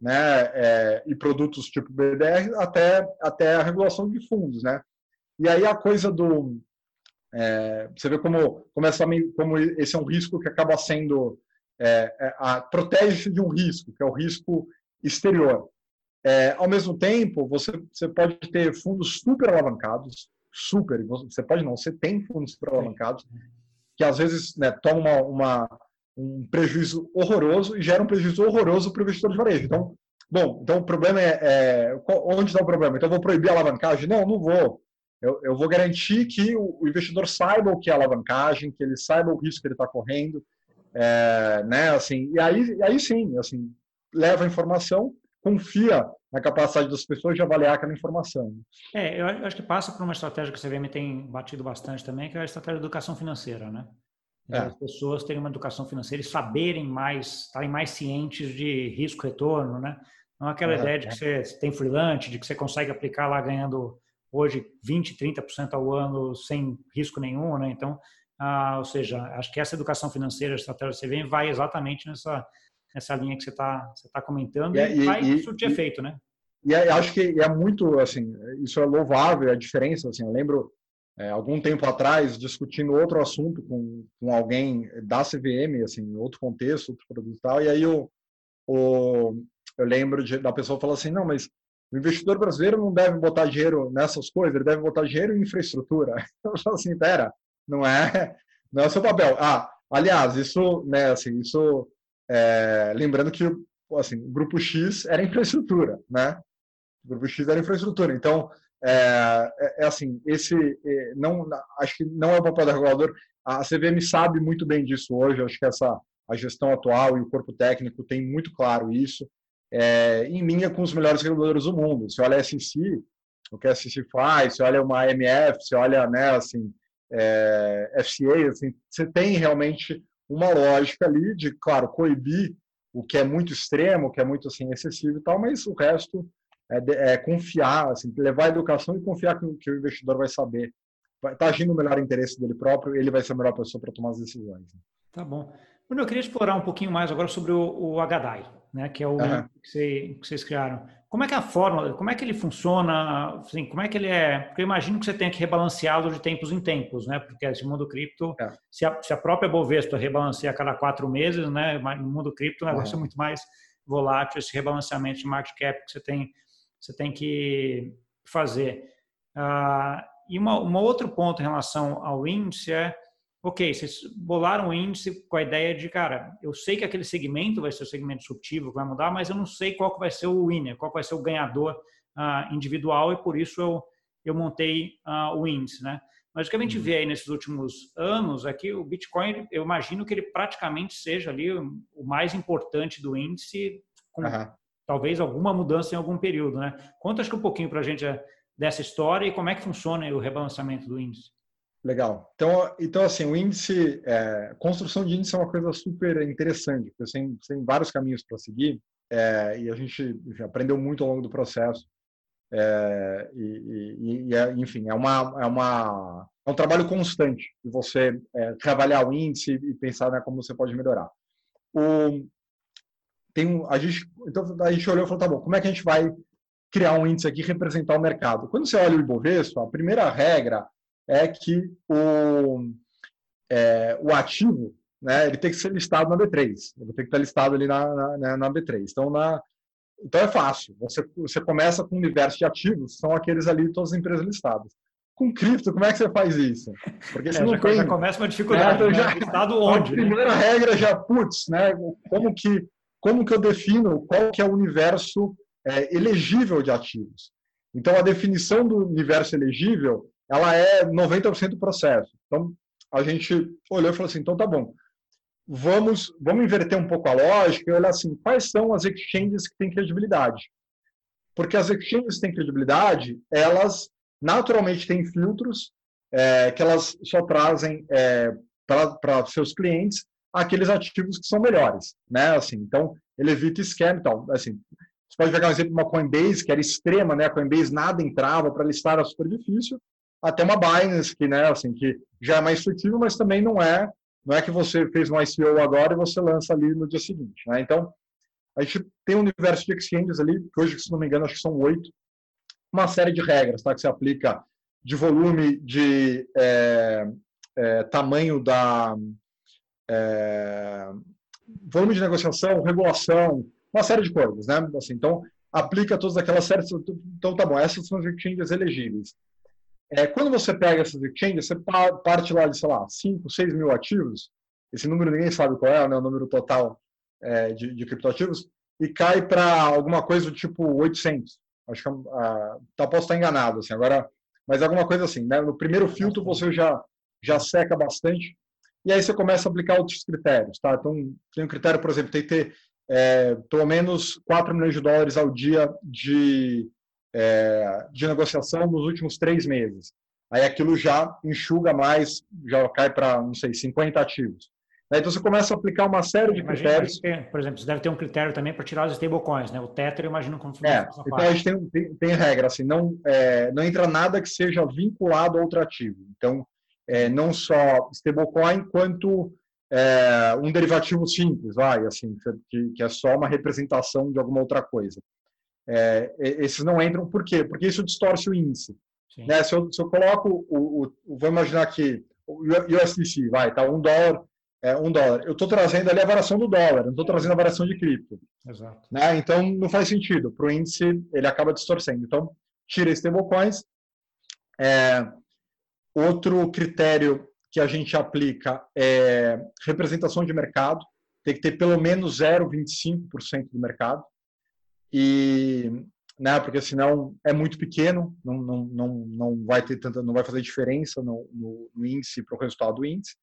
né, é, e produtos tipo BDR, até, até a regulação de fundos, né. E aí a coisa do, é, você vê como, como, essa, como esse é um risco que acaba sendo. É, é protege-se de um risco, que é o risco exterior. É, ao mesmo tempo, você, você pode ter fundos super alavancados, super, você pode não, você tem fundos super alavancados, que às vezes né, tomam uma, uma, um prejuízo horroroso e geram um prejuízo horroroso para o investidor de varejo. Então, bom, então o problema é, é onde está o problema? Então, eu vou proibir a alavancagem? Não, não vou. Eu, eu vou garantir que o, o, investidor saiba o que é alavancagem, que ele saiba o risco que ele está correndo, é, né? Assim, e aí, e aí sim, assim, leva a informação, confia na capacidade das pessoas de avaliar aquela informação. É, eu acho que passa por uma estratégia que o CVM tem batido bastante também, que é a estratégia de educação financeira, né? É. As pessoas terem uma educação financeira e saberem mais, estarem mais cientes de risco-retorno, né? Não é aquela é, ideia de que você tem freelance, de que você consegue aplicar lá ganhando hoje 20, 30% ao ano sem risco nenhum, né? Então, ah, ou seja, acho que essa educação financeira, estratégia do CVM vai exatamente nessa nessa linha que você está você tá comentando e, e vai surtir efeito, né? E acho que é muito, assim, isso é louvável, a diferença, assim, eu lembro é, algum tempo atrás discutindo outro assunto com, com alguém da CVM, assim, outro contexto, outro produto e tal, e aí o, o, eu lembro de, da pessoa falar assim, não, mas o investidor brasileiro não deve botar dinheiro nessas coisas, ele deve botar dinheiro em infraestrutura. Eu falo assim, pera, não é, não é seu papel. Ah, aliás, isso, né, assim, isso, é, lembrando que, assim, o grupo X era infraestrutura, né? O grupo X era infraestrutura. Então, é, é, é assim, esse, é, não, acho que não é o papel do regulador. A CVM sabe muito bem disso hoje. Acho que essa a gestão atual e o corpo técnico tem muito claro isso é, em linha com os melhores reguladores do mundo. Você olha a SEC, o que a SEC faz, você olha uma AMF, você olha né, assim, é, FCA, assim, você tem realmente uma lógica ali de, claro, coibir o que é muito extremo, o que é muito assim, excessivo e tal, mas o resto é, é confiar, assim, levar a educação e confiar que, que o investidor vai saber, estar tá agindo no melhor interesse dele próprio, ele vai ser a melhor pessoa para tomar as decisões. Tá bom. Bruno, eu queria explorar um pouquinho mais agora sobre o, o HDAI, né, que é o uhum. que, você, que, vocês criaram. Como é que é a fórmula, como é que ele funciona, assim, como é que ele é? Porque eu imagino que você tenha que rebalanceá-lo de tempos em tempos, né? Porque esse mundo cripto, é. se, a, se, a, própria Bovespa rebalanceia a cada quatro meses, né? No mundo cripto o negócio uhum. é muito mais volátil, esse rebalanceamento de market cap que você tem, você tem que fazer. Uh, e uma, um outro ponto em relação ao índice é ok, vocês bolaram um índice com a ideia de, cara, eu sei que aquele segmento vai ser o segmento disruptivo que vai mudar, mas eu não sei qual vai ser o winner, qual vai ser o ganhador uh, individual e por isso eu, eu montei uh, o índice, né? Mas o que a gente uhum. vê aí nesses últimos anos é que o Bitcoin, eu imagino que ele praticamente seja ali o mais importante do índice, com uhum. talvez alguma mudança em algum período, né? Conta acho que um pouquinho para a gente eh, dessa história e como é que funciona o rebalanceamento do índice. Legal. Então, então assim, o índice, é, construção de índice é uma coisa super interessante, porque tem, tem vários caminhos para seguir é, e a gente aprendeu muito ao longo do processo. É, e, e, e é, enfim, é, uma, é, uma, é um trabalho constante de você é, trabalhar o índice e pensar né, como você pode melhorar. O, tem, a gente, então, a gente olhou e falou, tá bom, como é que a gente vai criar um índice aqui representar o mercado? Quando você olha o Ibovespa, a primeira regra é que o, é, o ativo né, ele tem que ser listado na B3. Ele tem que estar listado ali na, na, né, na B3. Então, na, então é fácil. Você, você começa com um universo de ativos, são aqueles ali, todas as empresas listadas. Com cripto, como é que você faz isso? Porque você é, não já, tem, já começa uma dificuldade. É, né? já, listado onde? A né? primeira né? regra já, putz, né? Como que, como que eu defino qual que é o universo é, elegível de ativos? Então, a definição do universo elegível ela é 90% do processo. Então, a gente olhou e falou assim, então tá bom, vamos, vamos inverter um pouco a lógica e olhar assim, quais são as exchanges que têm credibilidade? Porque as exchanges que têm credibilidade, elas naturalmente têm filtros é, que elas só trazem é, para seus clientes aqueles ativos que são melhores, né? Assim, então, ele evita scam e tal. Assim, você pode pegar um exemplo de uma Coinbase, que era extrema, né? A Coinbase nada entrava para listar, era super difícil até uma Binance, que, né, assim, que já é mais flexível, mas também não é, não é que você fez um ICO agora e você lança ali no dia seguinte. Né? Então, a gente tem um universo de exchanges ali, que hoje, se não me engano, acho que são oito, uma série de regras tá, que se aplica de volume, de é, é, tamanho da. É, volume de negociação, regulação, uma série de coisas, né? Assim, então, aplica todas aquelas séries. Então, tá bom, essas são as exchanges elegíveis. É, quando você pega essas exchanges, você parte lá de, sei lá, 5, 6 mil ativos, esse número ninguém sabe qual é, né, o número total é, de, de criptoativos, e cai para alguma coisa do tipo 800. Acho que uh, tá, posso estar enganado. Assim. Agora, mas alguma coisa assim, né? No primeiro filtro você já já seca bastante e aí você começa a aplicar outros critérios, tá? Então tem um critério, por exemplo, tem que ter é, pelo menos 4 milhões de dólares ao dia de, é, de negociação nos últimos três meses. Aí aquilo já enxuga mais, já cai para, não sei, 50 ativos. Então você começa a aplicar uma série de imagina, critérios. por exemplo, você deve ter um critério também para tirar os stablecoins, né? O Tether, eu imagino como é, Então a gente tem, tem, tem regra, assim, não, é, não entra nada que seja vinculado a outro ativo. Então, é, não só stablecoin, quanto é, um derivativo simples, vai, assim, que, que, é só uma representação de alguma outra coisa. É, esses não entram, por quê? Porque isso distorce o índice. Né? Se, eu, se eu coloco, o, o, vou imaginar que o USDC, vai, tá um dólar, é, um dólar. Eu estou trazendo ali a variação do dólar, não estou trazendo a variação de cripto. Exato. Né? Então, não faz sentido. Para o índice, ele acaba distorcendo. Então, tira stablecoins. É, outro critério que a gente aplica é representação de mercado, tem que ter pelo menos 0,25% do mercado, e, né, porque senão é muito pequeno, não, não, não, não vai ter tanta, não vai fazer diferença no, no, no índice para o resultado do índice.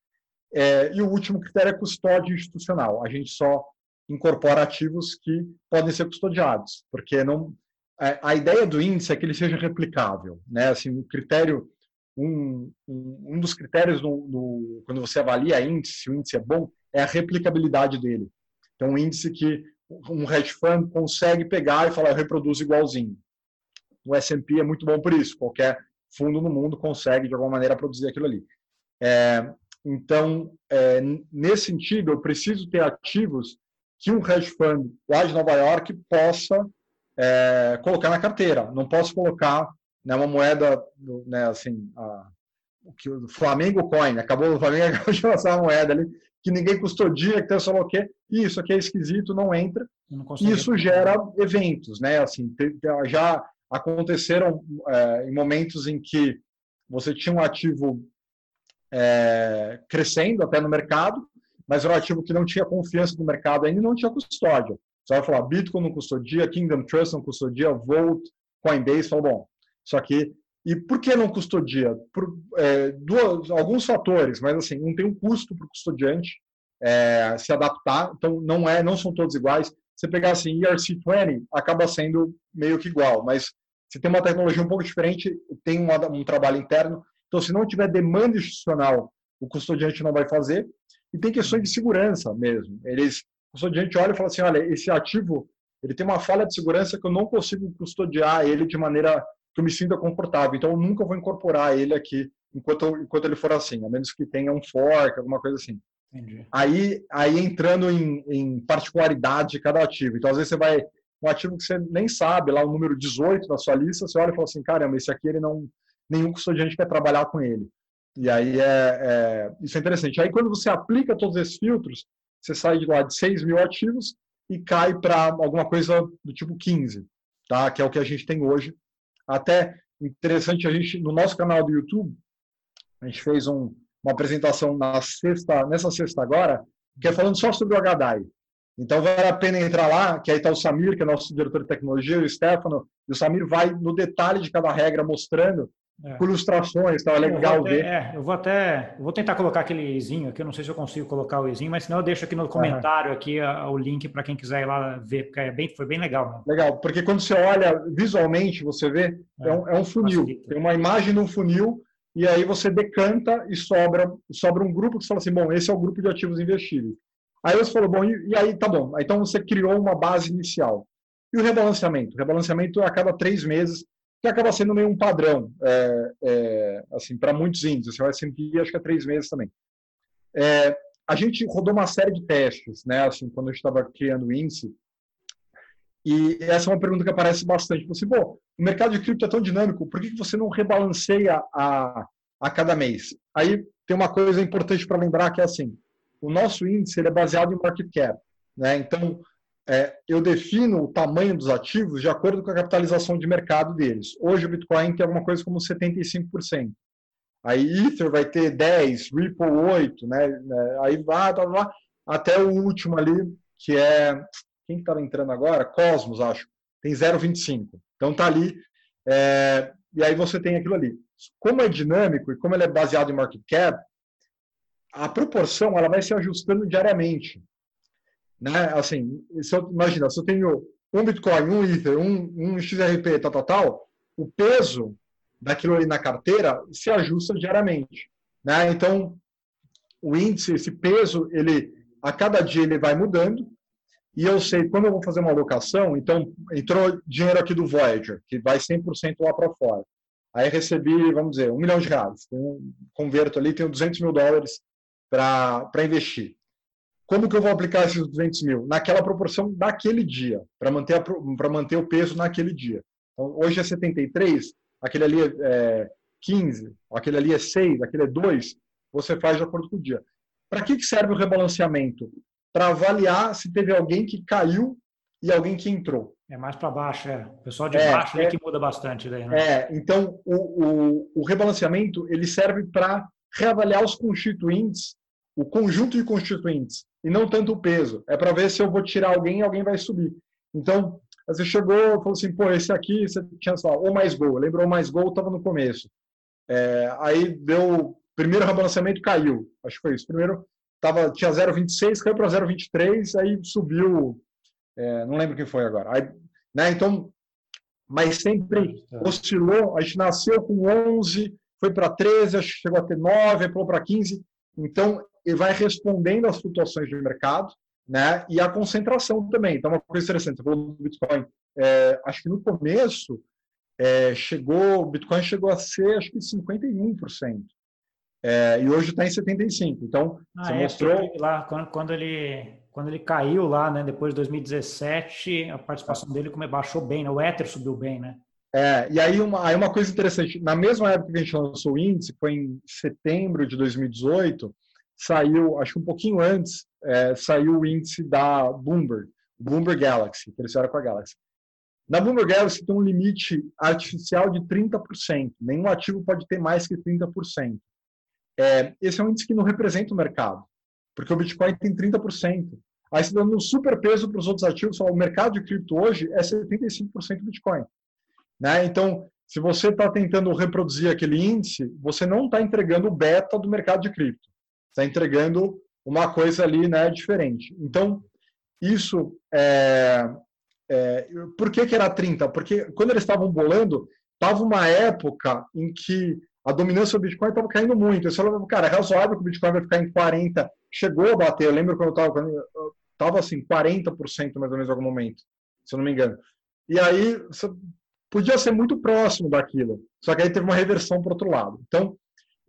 É, e o último critério é custódia institucional. A gente só incorpora ativos que podem ser custodiados, porque não a, a ideia do índice é que ele seja replicável, né? Assim, o critério um, um, um dos critérios no, no, quando você avalia índice, se o índice é bom, é a replicabilidade dele. Então, um índice que um hedge fund consegue pegar e falar, eu reproduzo igualzinho. O S&P é muito bom por isso. Qualquer fundo no mundo consegue, de alguma maneira, produzir aquilo ali. É, então, é, nesse sentido, eu preciso ter ativos que um hedge fund lá de Nova York possa é, colocar na carteira. Não posso colocar né, uma moeda, né, assim, a, que o Flamengo Coin, acabou o Flamengo acabou de lançar uma moeda ali que ninguém custodia, que tem só o quê? Isso aqui é esquisito, não entra. Não isso gera eventos, né? Assim, já aconteceram é, em momentos em que você tinha um ativo é, crescendo até no mercado, mas era um ativo que não tinha confiança no mercado ainda e não tinha custódia. Você vai falar, Bitcoin não custodia, Kingdom Trust não custodia, Volt, Coinbase, falou, bom, isso aqui. E por que não custodia? Por é, duas, alguns fatores, mas assim, não tem um custo para o custodiante é, se adaptar, então não é, não são todos iguais. Você pegar assim, ERC20 acaba sendo meio que igual, mas se tem uma tecnologia um pouco diferente, tem um, um trabalho interno. Então, se não tiver demanda institucional, o custodiante não vai fazer. E tem questões de segurança mesmo. Eles, o custodiante olha e fala assim, olha, esse ativo ele tem uma falha de segurança que eu não consigo custodiar ele de maneira que eu me sinta confortável. Então, eu nunca vou incorporar ele aqui enquanto, enquanto ele for assim, a menos que tenha um fork, alguma coisa assim. Entendi. Aí, aí entrando em, em particularidade de cada ativo. Então, às vezes você vai um ativo que você nem sabe, lá o número 18 da sua lista, você olha e fala assim, caramba, esse aqui ele não nenhum custodiante quer trabalhar com ele. E aí é, é, isso é interessante. Aí quando você aplica todos esses filtros, você sai de lá de 6 mil ativos e cai para alguma coisa do tipo 15, tá? que é o que a gente tem hoje até interessante, a gente, no nosso canal do YouTube, a gente fez um, uma apresentação na sexta, nessa sexta agora, que é falando só sobre o HDAI. Então, vale a pena entrar lá, que aí está o Samir, que é nosso diretor de tecnologia, o Stefano, e o Samir vai no detalhe de cada regra, mostrando é. ilustrações, tá legal ver. É, eu vou até, eu vou tentar colocar aquele izinho aqui, eu não sei se eu consigo colocar o izinho, mas senão eu deixo aqui no comentário aqui a, o link para quem quiser ir lá ver, porque é bem, foi bem legal. Né? Legal, porque quando você olha visualmente, você vê, é, é um, é um funil, facilita. tem uma imagem no funil, e aí você decanta e sobra, sobra um grupo que você fala assim, bom, esse é o grupo de ativos investíveis. Aí você falou, bom, e, e aí tá bom, então você criou uma base inicial. E o rebalanceamento? O rebalanceamento é a cada três meses que acaba sendo meio um padrão, é, é, assim, para muitos índices. Você vai sempre, acho que é três meses também. É, a gente rodou uma série de testes, né, assim, quando a gente estava criando o índice, e essa é uma pergunta que aparece bastante. Você, assim, pô, o mercado de cripto é tão dinâmico, por que você não rebalanceia a, a cada mês? Aí tem uma coisa importante para lembrar que é assim, o nosso índice ele é baseado em market cap, né? Então, é, eu defino o tamanho dos ativos de acordo com a capitalização de mercado deles. Hoje o Bitcoin tem alguma coisa como 75%. Aí Ether vai ter 10, Ripple 8, né? É, aí vai, vai, vai até o último ali, que é quem estava entrando agora? Cosmos, acho. Tem 0,25. Então tá ali. É, e aí você tem aquilo ali. como é dinâmico e como ele é baseado em market cap, a proporção ela vai se ajustando diariamente. Né? Assim, se eu, imagina, se eu tenho um Bitcoin, um Ether, um, um XRP, tal, tal, tal, o peso daquilo ali na carteira se ajusta diariamente. Né? Então, o índice, esse peso, ele a cada dia ele vai mudando e eu sei quando eu vou fazer uma alocação, então entrou dinheiro aqui do Voyager, que vai 100% lá para fora. Aí recebi, vamos dizer, um milhão de reais. Converto ali, tenho 200 mil dólares para investir. Como que eu vou aplicar esses 200 mil? Naquela proporção daquele dia, para manter, manter o peso naquele dia. Então, hoje é 73, aquele ali é 15, aquele ali é 6, aquele é 2, você faz de acordo com o dia. Para que, que serve o rebalanceamento? Para avaliar se teve alguém que caiu e alguém que entrou. É mais para baixo, é. O pessoal de é, baixo é, que muda bastante daí, né? É, então o, o, o rebalanceamento ele serve para reavaliar os constituintes, o conjunto de constituintes, e não tanto o peso. É para ver se eu vou tirar alguém e alguém vai subir. Então, você chegou e falou assim, pô, esse aqui você tinha só ou mais gol. Lembrou mais gol, estava no começo. É, aí deu primeiro rebalanceamento caiu. Acho que foi isso. Primeiro tava, tinha 0,26, caiu para 0,23, aí subiu é, não lembro quem foi agora. Aí, né, então, mas sempre oscilou. A gente nasceu com 11, foi para 13, acho que chegou a ter 9, pulou para 15. Então, ele vai respondendo às flutuações de mercado né, e a concentração também. Então, uma coisa interessante, você falou do Bitcoin. É, acho que no começo, é, chegou, o Bitcoin chegou a ser, acho que 51%. É, e hoje está em 75%. Então, ah, você é, mostrou... Lá, quando, quando ele quando ele caiu lá, né, depois de 2017, a participação dele baixou bem, né? o Ether subiu bem, né? É, e aí uma, aí uma coisa interessante, na mesma época que a gente lançou o índice, foi em setembro de 2018, saiu, acho que um pouquinho antes, é, saiu o índice da Bloomberg, Bloomberg Galaxy, que eles fizeram com a Galaxy. Na Bloomberg Galaxy tem um limite artificial de 30%, nenhum ativo pode ter mais que 30%. É, esse é um índice que não representa o mercado, porque o Bitcoin tem 30%. Aí você dando um super peso para os outros ativos, o mercado de cripto hoje é 75% Bitcoin. Né? Então, se você está tentando reproduzir aquele índice, você não está entregando o beta do mercado de cripto. Está entregando uma coisa ali né, diferente. Então, isso é, é, por que, que era 30? Porque quando eles estavam bolando, estava uma época em que a dominância do Bitcoin estava caindo muito. Eu falava, cara, é razoável que o Bitcoin vai ficar em 40. Chegou a bater. Eu lembro quando eu estava estava assim, 40% mais ou menos em algum momento, se eu não me engano. E aí podia ser muito próximo daquilo, só que aí teve uma reversão para outro lado. Então,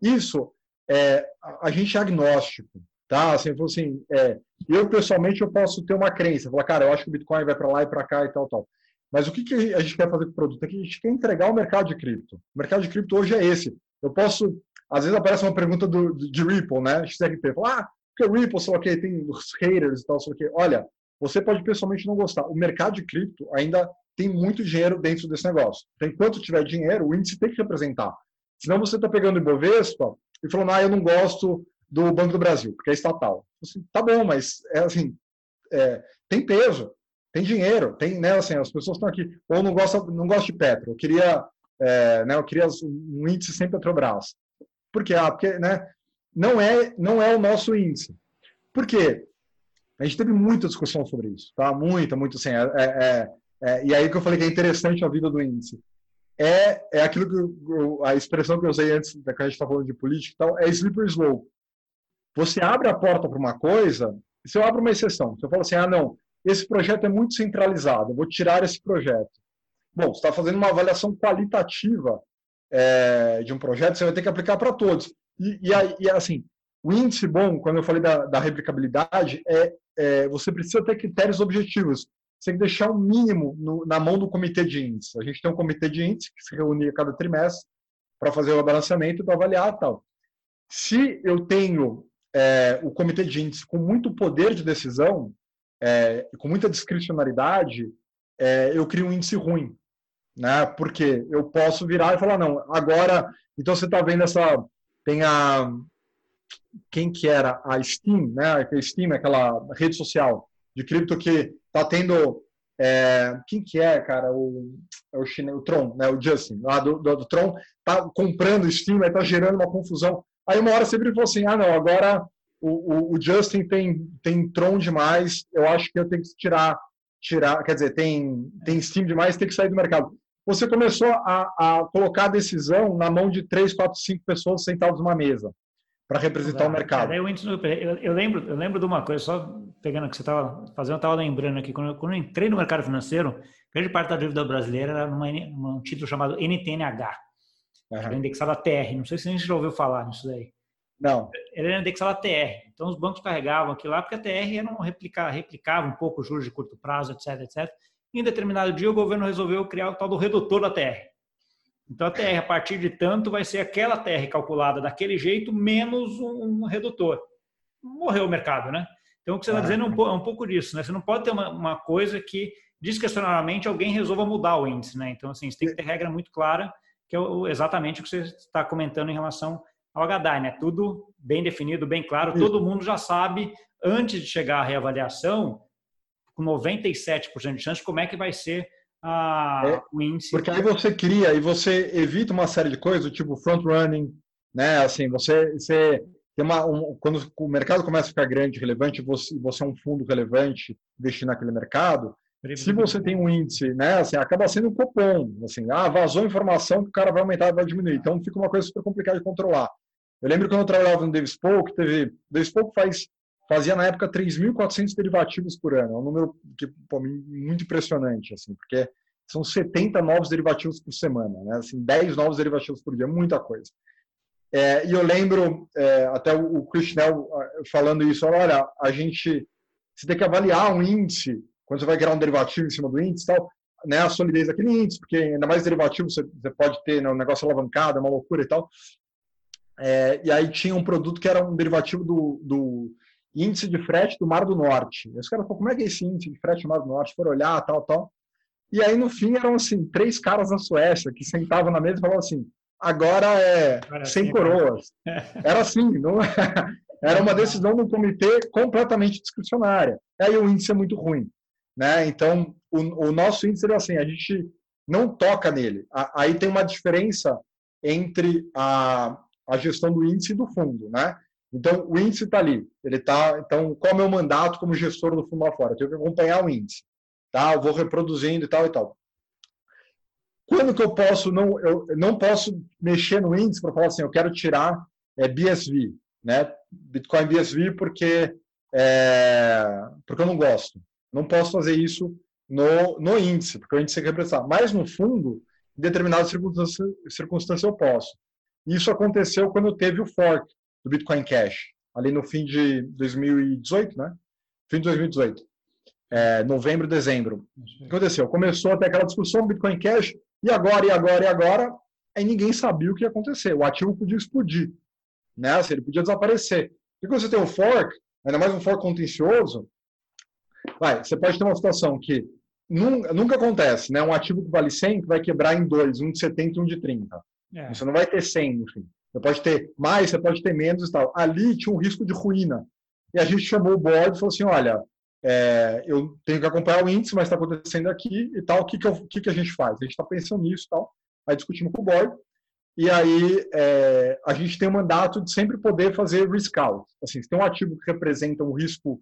isso, é, a gente é agnóstico, tá? Assim, assim é, eu pessoalmente eu posso ter uma crença, falar, cara, eu acho que o Bitcoin vai para lá e para cá e tal, tal. Mas o que, que a gente quer fazer com o produto? É que a gente quer entregar o mercado de cripto. O mercado de cripto hoje é esse. Eu posso, às vezes aparece uma pergunta do, de Ripple, né? XRP, falar, ah, porque Ripple, sei lá que, tem os haters e tal, sei lá que. Olha, você pode pessoalmente não gostar. O mercado de cripto ainda tem muito dinheiro dentro desse negócio. Então, enquanto tiver dinheiro, o índice tem que representar. Senão você está pegando o Ibovespa e falando, ah, eu não gosto do Banco do Brasil, porque é estatal. Assim, tá bom, mas é assim, é, tem peso, tem dinheiro, tem, né, assim, as pessoas estão aqui, ou não gosta, não gosta de Petro, eu queria, é, né, eu queria um índice sem Petrobras. Por quê? Ah, porque, né, não é, não é o nosso índice. Por quê? A gente teve muita discussão sobre isso, tá? Muita, muito assim. É, é, é, e aí que eu falei que é interessante a vida do índice. É, é aquilo que a expressão que eu usei antes, da que a gente está falando de política e tal, é slippery slope. Você abre a porta para uma coisa, se eu abro uma exceção, se eu falo assim, ah, não, esse projeto é muito centralizado, vou tirar esse projeto. Bom, você está fazendo uma avaliação qualitativa é, de um projeto, você vai ter que aplicar para todos. E, e, e, assim, o índice bom, quando eu falei da, da replicabilidade, é, é, você precisa ter critérios objetivos. Você tem que deixar o um mínimo no, na mão do comitê de índice. A gente tem um comitê de índice que se reúne a cada trimestre para fazer o balanceamento, para avaliar tal. Se eu tenho é, o comitê de índice com muito poder de decisão, é, com muita discricionariedade, é, eu crio um índice ruim. Né? Porque eu posso virar e falar, não, agora, então você está vendo essa tem a quem que era a Steam, né? A Steam, aquela rede social de cripto que está tendo é, quem que é, cara? O, é o, chinês, o Tron, né? O Justin, lá do, do, do Tron, tá comprando Steam, aí tá gerando uma confusão. Aí uma hora sempre falou assim, ah, não, agora o, o, o, Justin tem, tem Tron demais, eu acho que eu tenho que tirar, tirar quer dizer, tem, tem Steam demais, tem que sair do mercado. Você começou a, a colocar a decisão na mão de três, quatro, cinco pessoas sentadas numa mesa para representar o mercado. Eu, eu, lembro, eu lembro de uma coisa, só pegando o que você estava fazendo, eu estava lembrando aqui, quando eu, quando eu, entrei no mercado financeiro, grande parte da dívida brasileira era numa, num título chamado NTNH, uhum. indexado a TR. Não sei se a gente já ouviu falar nisso daí. Não. Ele era indexado a TR. Então, os bancos carregavam aquilo lá, porque a TR era um replicar, replicava um pouco os juros de curto prazo, etc, etc. Em determinado dia, o governo resolveu criar o tal do redutor da TR. Então, a TR, a partir de tanto, vai ser aquela TR calculada daquele jeito, menos um redutor. Morreu o mercado, né? Então, o que você está dizendo é um, é um, pouco disso, né? Você não pode ter uma, uma coisa que, discrecionalmente, alguém resolva mudar o índice, né? Então, assim, você tem que ter regra muito clara, que é exatamente o que você está comentando em relação ao HDI, né? Tudo bem definido, bem claro, Isso. todo mundo já sabe, antes de chegar à reavaliação, com 97% de chance, como é que vai ser a, é, o índice. Porque aí você cria e você evita uma série de coisas, tipo front running, né? Assim, você, você tem uma, um, quando o mercado começa a ficar grande, relevante, você, você é um fundo relevante investindo naquele mercado. Se você tem um índice, né, assim, acaba sendo um cupom, assim, ah, vazou informação que o cara vai aumentar, vai diminuir. Então fica uma coisa super complicada de controlar. Eu lembro quando eu trabalhava no Davis Polk, teve, Davis Polk faz fazia na época 3.400 derivativos por ano. É um número que pô, muito impressionante, assim, porque são 70 novos derivativos por semana, né? Assim, 10 novos derivativos por dia, muita coisa. É, e eu lembro é, até o, o falando isso, olha, a gente você tem que avaliar um índice quando você vai criar um derivativo em cima do índice, tal, né, a solidez daquele índice, porque ainda mais derivativo você, você pode ter né, um negócio alavancado, é uma loucura e tal. É, e aí tinha um produto que era um derivativo do, do índice de frete do Mar do Norte. E os caras falaram, como é que é esse índice de frete do Mar do Norte? Foram olhar, tal, tal. E aí, no fim, eram, assim, três caras na Suécia que sentavam na mesa e falavam assim, agora é Agora sem sim, coroas. Era assim, não é? era uma decisão do comitê completamente discricionária. Aí o índice é muito ruim. Né? Então, o, o nosso índice é assim, a gente não toca nele. Aí tem uma diferença entre a, a gestão do índice e do fundo. Né? Então, o índice está ali. Ele está. Então, qual é o meu mandato como gestor do fundo lá fora? Eu tenho que acompanhar o índice. Tá? Eu vou reproduzindo e tal e tal. Quando que eu posso não eu não posso mexer no índice para falar assim, eu quero tirar é, BSV, né? Bitcoin BSV porque é, porque eu não gosto. Não posso fazer isso no, no índice, porque o índice tem que representar. Mas no fundo, em determinadas circunstâncias, circunstâncias eu posso. Isso aconteceu quando teve o fork do Bitcoin Cash, ali no fim de 2018, né? Fim de 2018. É, novembro, dezembro. O que aconteceu? Começou até aquela discussão do Bitcoin Cash, e agora, e agora, e agora, aí ninguém sabia o que ia acontecer. O ativo podia explodir, né? Assim, ele podia desaparecer. E quando você tem um fork, ainda mais um fork contencioso, vai, você pode ter uma situação que nunca, nunca acontece, né? Um ativo que vale 100 que vai quebrar em dois, um de 70 e um de 30. É. Você não vai ter 100, enfim. Você pode ter mais, você pode ter menos e tal. Ali tinha um risco de ruína. E a gente chamou o board e falou assim, olha, é, eu tenho que acompanhar o índice, mas está acontecendo aqui e tal, o que, que, eu, que, que a gente faz? A gente está pensando nisso e tal. Aí discutimos com o board. E aí é, a gente tem o mandato de sempre poder fazer risk out. Assim, se tem um ativo que representa um risco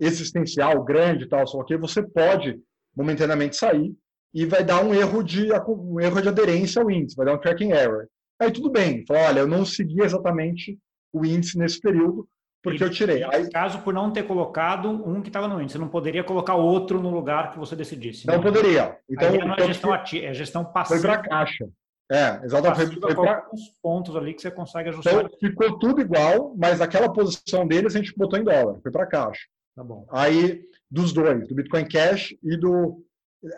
existencial grande e tal, só que você pode momentaneamente sair e vai dar um erro de um erro de aderência ao índice, vai dar um tracking error. Aí tudo bem, fala, olha, eu não segui exatamente o índice nesse período, porque e, eu tirei. Aí, caso por não ter colocado um que estava no índice, você não poderia colocar outro no lugar que você decidisse. Não, não poderia. Então, Aí não é gestão ativa, é gestão passiva. Foi para caixa. É, exatamente. Foi, foi pra... pontos ali que você consegue ajustar. Então, ficou tudo igual, mas aquela posição deles a gente botou em dólar, foi para caixa. Tá bom. Aí, dos dois, do Bitcoin Cash e do.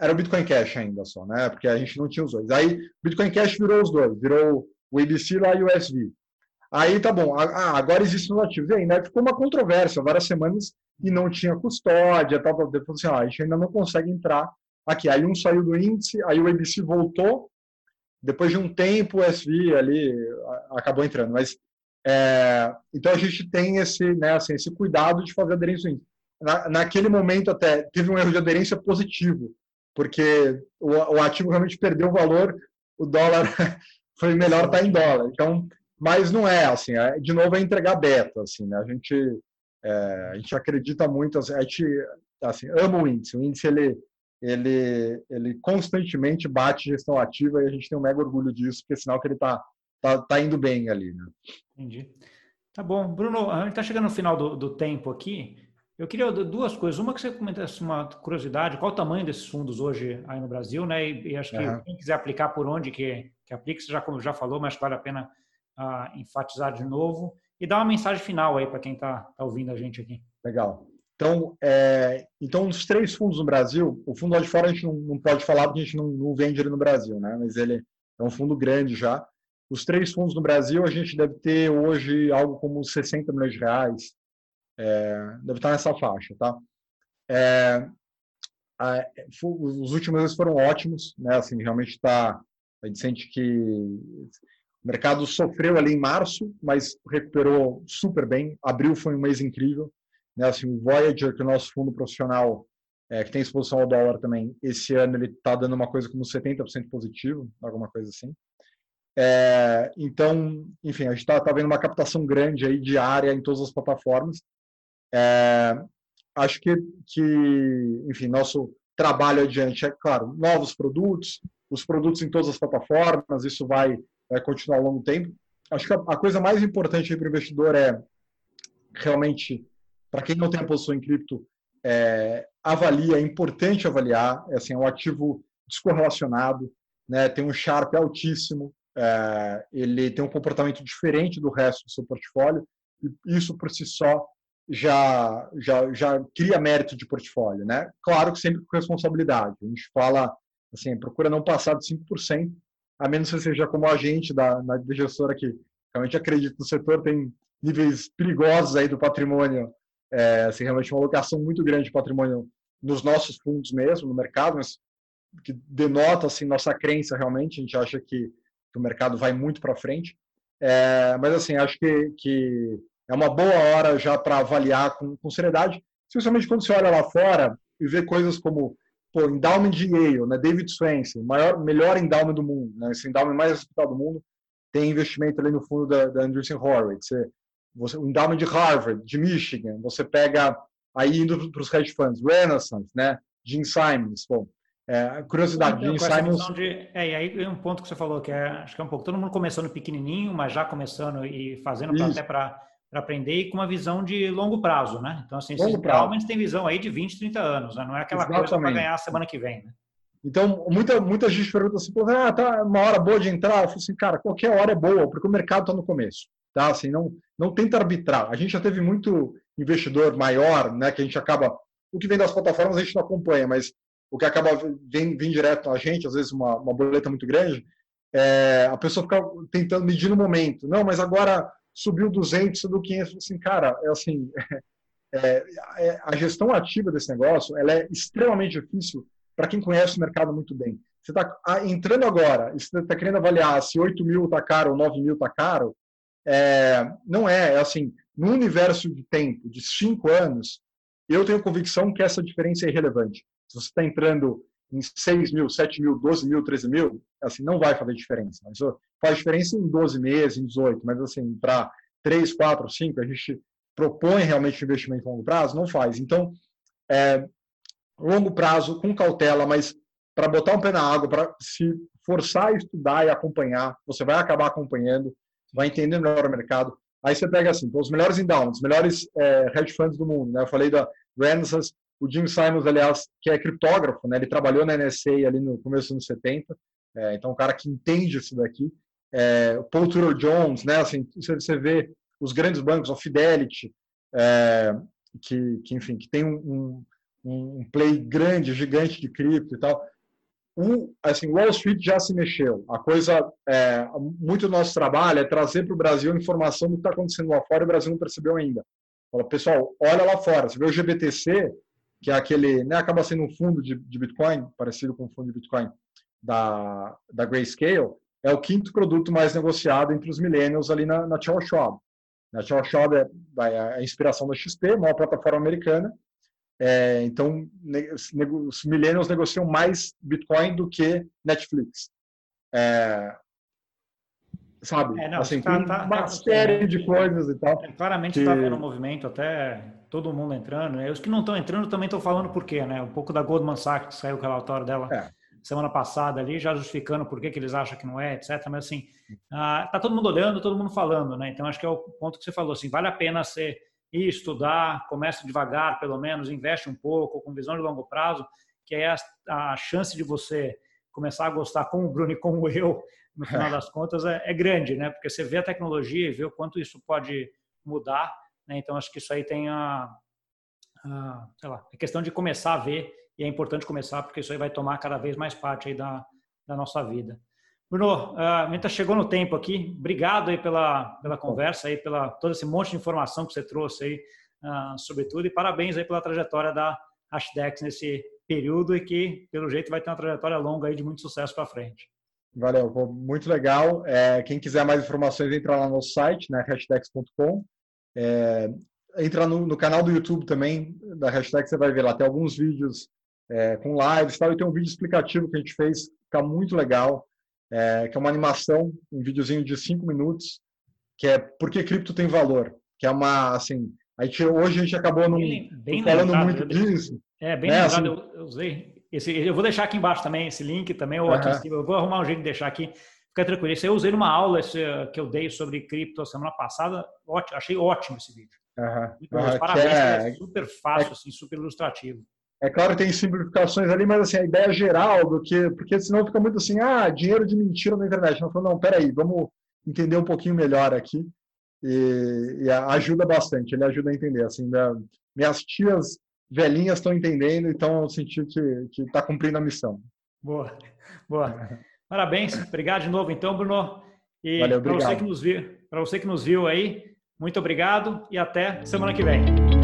Era o Bitcoin Cash ainda só, né? Porque a gente não tinha os dois. Aí, Bitcoin Cash virou os dois, virou o ABC lá e o SV. Aí tá bom, ah, agora existem os ativos. E aí né, ficou uma controvérsia, várias semanas, e não tinha custódia, tal, tal. Depois assim, ah, a gente ainda não consegue entrar aqui. Aí um saiu do índice, aí o ABC voltou, depois de um tempo o SV ali acabou entrando. Mas, é, então a gente tem esse, né, assim, esse cuidado de fazer aderência ao índice. na, naquele momento até teve um erro de aderência positivo, porque o, o ativo realmente perdeu valor, o dólar foi melhor estar tá em dólar. Então, mas não é assim, é, de novo é entregar beta, assim, né? A gente é, a gente acredita muito, assim, a gente assim, ama o índice. O índice ele ele ele constantemente bate gestão ativa e a gente tem um mega orgulho disso, porque é sinal que ele está tá, tá indo bem ali, né? Entendi. Tá bom, Bruno, a gente está chegando no final do, do tempo aqui. Eu queria duas coisas. Uma que você comentasse uma curiosidade, qual o tamanho desses fundos hoje aí no Brasil, né? E, e acho que uhum. quem quiser aplicar por onde que, que aplica, você já, já falou, mas vale a pena uh, enfatizar de novo. E dar uma mensagem final aí para quem está tá ouvindo a gente aqui. Legal. Então, é, então, os três fundos no Brasil, o fundo lá de fora a gente não, não pode falar porque a gente não, não, vende ele no Brasil, né? Mas ele é um fundo grande já. Os três fundos no Brasil a gente deve ter hoje algo como 60 milhões de reais, é, deve estar nessa faixa, tá? É, a, os últimos meses foram ótimos, né? Assim, realmente está, a gente sente que o mercado sofreu ali em março, mas recuperou super bem. Abril foi um mês incrível, né? Assim, o Voyager, que é o nosso fundo profissional, é, que tem exposição ao dólar também, esse ano ele está dando uma coisa como 70% positivo, alguma coisa assim. É, então, enfim, a gente está tá vendo uma captação grande aí diária em todas as plataformas. É, acho que, que, enfim, nosso trabalho adiante é, claro, novos produtos, os produtos em todas as plataformas, isso vai, continuar ao longo do tempo. Acho que a, a coisa mais importante para o investidor é realmente, para quem não tem a posição em cripto, é, avalia, é importante avaliar, é, assim, é um ativo descorrelacionado, né, tem um Sharp altíssimo, é, ele tem um comportamento diferente do resto do seu portfólio, e isso por si só já, já, já cria mérito de portfólio, né? Claro que sempre com responsabilidade. A gente fala, assim, procura não passar de 5%, a menos que você seja como agente da, da gestora que realmente acredita no setor, tem níveis perigosos aí do patrimônio, é, assim, realmente uma alocação muito grande de patrimônio nos nossos fundos mesmo, no mercado, mas que denota, assim, nossa crença realmente, a gente acha que, que o mercado vai muito para frente. É, mas, assim, acho que, que é uma boa hora já para avaliar com, com seriedade, especialmente quando você olha lá fora e vê coisas como pô, endowment de Yale, né? David Swensen, maior, melhor endowment do mundo, né? esse endowment mais respeitado do mundo, tem investimento ali no fundo da, da Andreessen Horowitz. Você, você, o endowment de Harvard, de Michigan, você pega aí indo para os hedge funds, Renaissance, né? Gene Simons, bom, é, curiosidade, Gene Simons... De, é, e aí um ponto que você falou que é, acho que é um pouco, todo mundo começando pequenininho, mas já começando e fazendo pra, até para para aprender e com uma visão de longo prazo, né? Então, assim, esses realmente tem visão aí de 20, 30 anos, né? Não é aquela Exatamente. coisa para ganhar semana que vem, né? Então, muita, muita gente pergunta assim, ah, tá uma hora boa de entrar. Eu falo assim, cara, qualquer hora é boa, porque o mercado está no começo, tá? Assim, não, não tenta arbitrar. A gente já teve muito investidor maior, né, que a gente acaba, o que vem das plataformas a gente não acompanha, mas o que acaba vem, vem direto a gente, às vezes uma, uma boleta muito grande, é, a pessoa fica tentando medir no momento. Não, mas agora subiu 200, subiu 500. Assim, cara, é assim, é, é, a gestão ativa desse negócio ela é extremamente difícil para quem conhece o mercado muito bem. Você está entrando agora, você está querendo avaliar se 8 mil está caro ou 9 mil está caro, é, não é, é assim, no universo de tempo de 5 anos, eu tenho convicção que essa diferença é irrelevante. Se você está entrando em 6 mil, 7 mil, 12 mil, 13 mil, assim, não vai fazer diferença. Isso faz diferença em 12 meses, em 18, mas assim, para 3, 4, 5, a gente propõe realmente investimento a longo prazo, não faz. Então, é, longo prazo, com cautela, mas para botar um pé na água, para se forçar a estudar e acompanhar, você vai acabar acompanhando, vai entender melhor o mercado. Aí você pega assim, os melhores endowments, os melhores é, hedge funds do mundo. Né? Eu falei da Renaissance, o Jim Simons, aliás, que é criptógrafo, né? ele trabalhou na NSA ali no começo dos anos 70, é, então um cara que entende isso daqui. É, Paul Tudor Jones, né? assim, você vê os grandes bancos, a Fidelity, é, que, que, enfim, que tem um, um, um, play grande, gigante de cripto e tal. O, assim, Wall Street já se mexeu. A coisa, é, muito do nosso trabalho é trazer para o Brasil informação do que está acontecendo lá fora e o Brasil não percebeu ainda. Fala, pessoal, olha lá fora. Você vê o GBTC, que é aquele, né, acaba sendo um fundo de, de Bitcoin, parecido com o fundo de Bitcoin da, da Grayscale, é o quinto produto mais negociado entre os millennials ali na, na Charles Schwab. A Charles Schwab é, é a inspiração da XP, uma plataforma americana, É, então, os millennials negociam mais Bitcoin do que Netflix. É, sabe? É, não, assim, tá, tá, uma tá, série de coisas e tal. É, claramente está que... vendo um movimento, até todo mundo entrando. Né? Os que não estão entrando também estão falando por quê, né? Um pouco da Goldman Sachs, saiu o relatório dela é. semana passada ali, já justificando por que, que eles acham que não é, etc. Mas assim, ah, tá todo mundo olhando, todo mundo falando, né? Então acho que é o ponto que você falou, assim, vale a pena você ir estudar, começa devagar, pelo menos, investe um pouco, com visão de longo prazo, que é a, a chance de você começar a gostar como o Bruno e como eu no final das contas, é, é, grande, né? Porque você vê a tecnologia e vê o quanto isso pode mudar, né? Então, acho que isso aí tem a, a sei lá, é questão de começar a ver e é importante começar porque isso aí vai tomar cada vez mais parte aí da, da nossa vida. Bruno, a gente chegou no tempo aqui. Obrigado aí pela, pela conversa aí, pela todo esse monte de informação que você trouxe aí, uh, sobre tudo e parabéns aí pela trajetória da Hashdex nesse período e que, pelo jeito, vai ter uma trajetória longa aí de muito sucesso para frente. Valeu, muito legal. É, quem quiser mais informações, entra lá no site, né, hashtags.com. É, entra no, no, canal do YouTube também, da hashtag, você vai ver lá, tem alguns vídeos é, com lives tal, e tem um vídeo explicativo que a gente fez, está muito legal, é, que é uma animação, um videozinho de cinco minutos, que é Por que cripto tem valor? Que é uma, assim, a gente, hoje a gente acabou bem falando lembrado, muito disso. É, bem né, lembrado, assim, eu, eu usei esse, eu vou deixar aqui embaixo também esse link também, ou aqui, eu vou arrumar um jeito de deixar aqui. Fica tranquilo. Isso eu usei numa aula esse, que eu dei sobre cripto a semana passada. Ótimo, achei ótimo esse vídeo. Uhum. Parabéns, é, é, super fácil, é, assim, super ilustrativo. É claro, tem simplificações ali, mas assim, a ideia geral do que. Porque senão fica muito assim, ah, dinheiro de mentira na internet. Não, não, peraí, vamos entender um pouquinho melhor aqui. E, e ajuda bastante, ele ajuda a entender. Assim, minhas tias velhinhas estão entendendo e estão sentindo que está cumprindo a missão. Boa, boa. Parabéns, obrigado de novo então, Bruno. E para você que nos viu, para você que nos viu aí, muito obrigado e até semana que vem.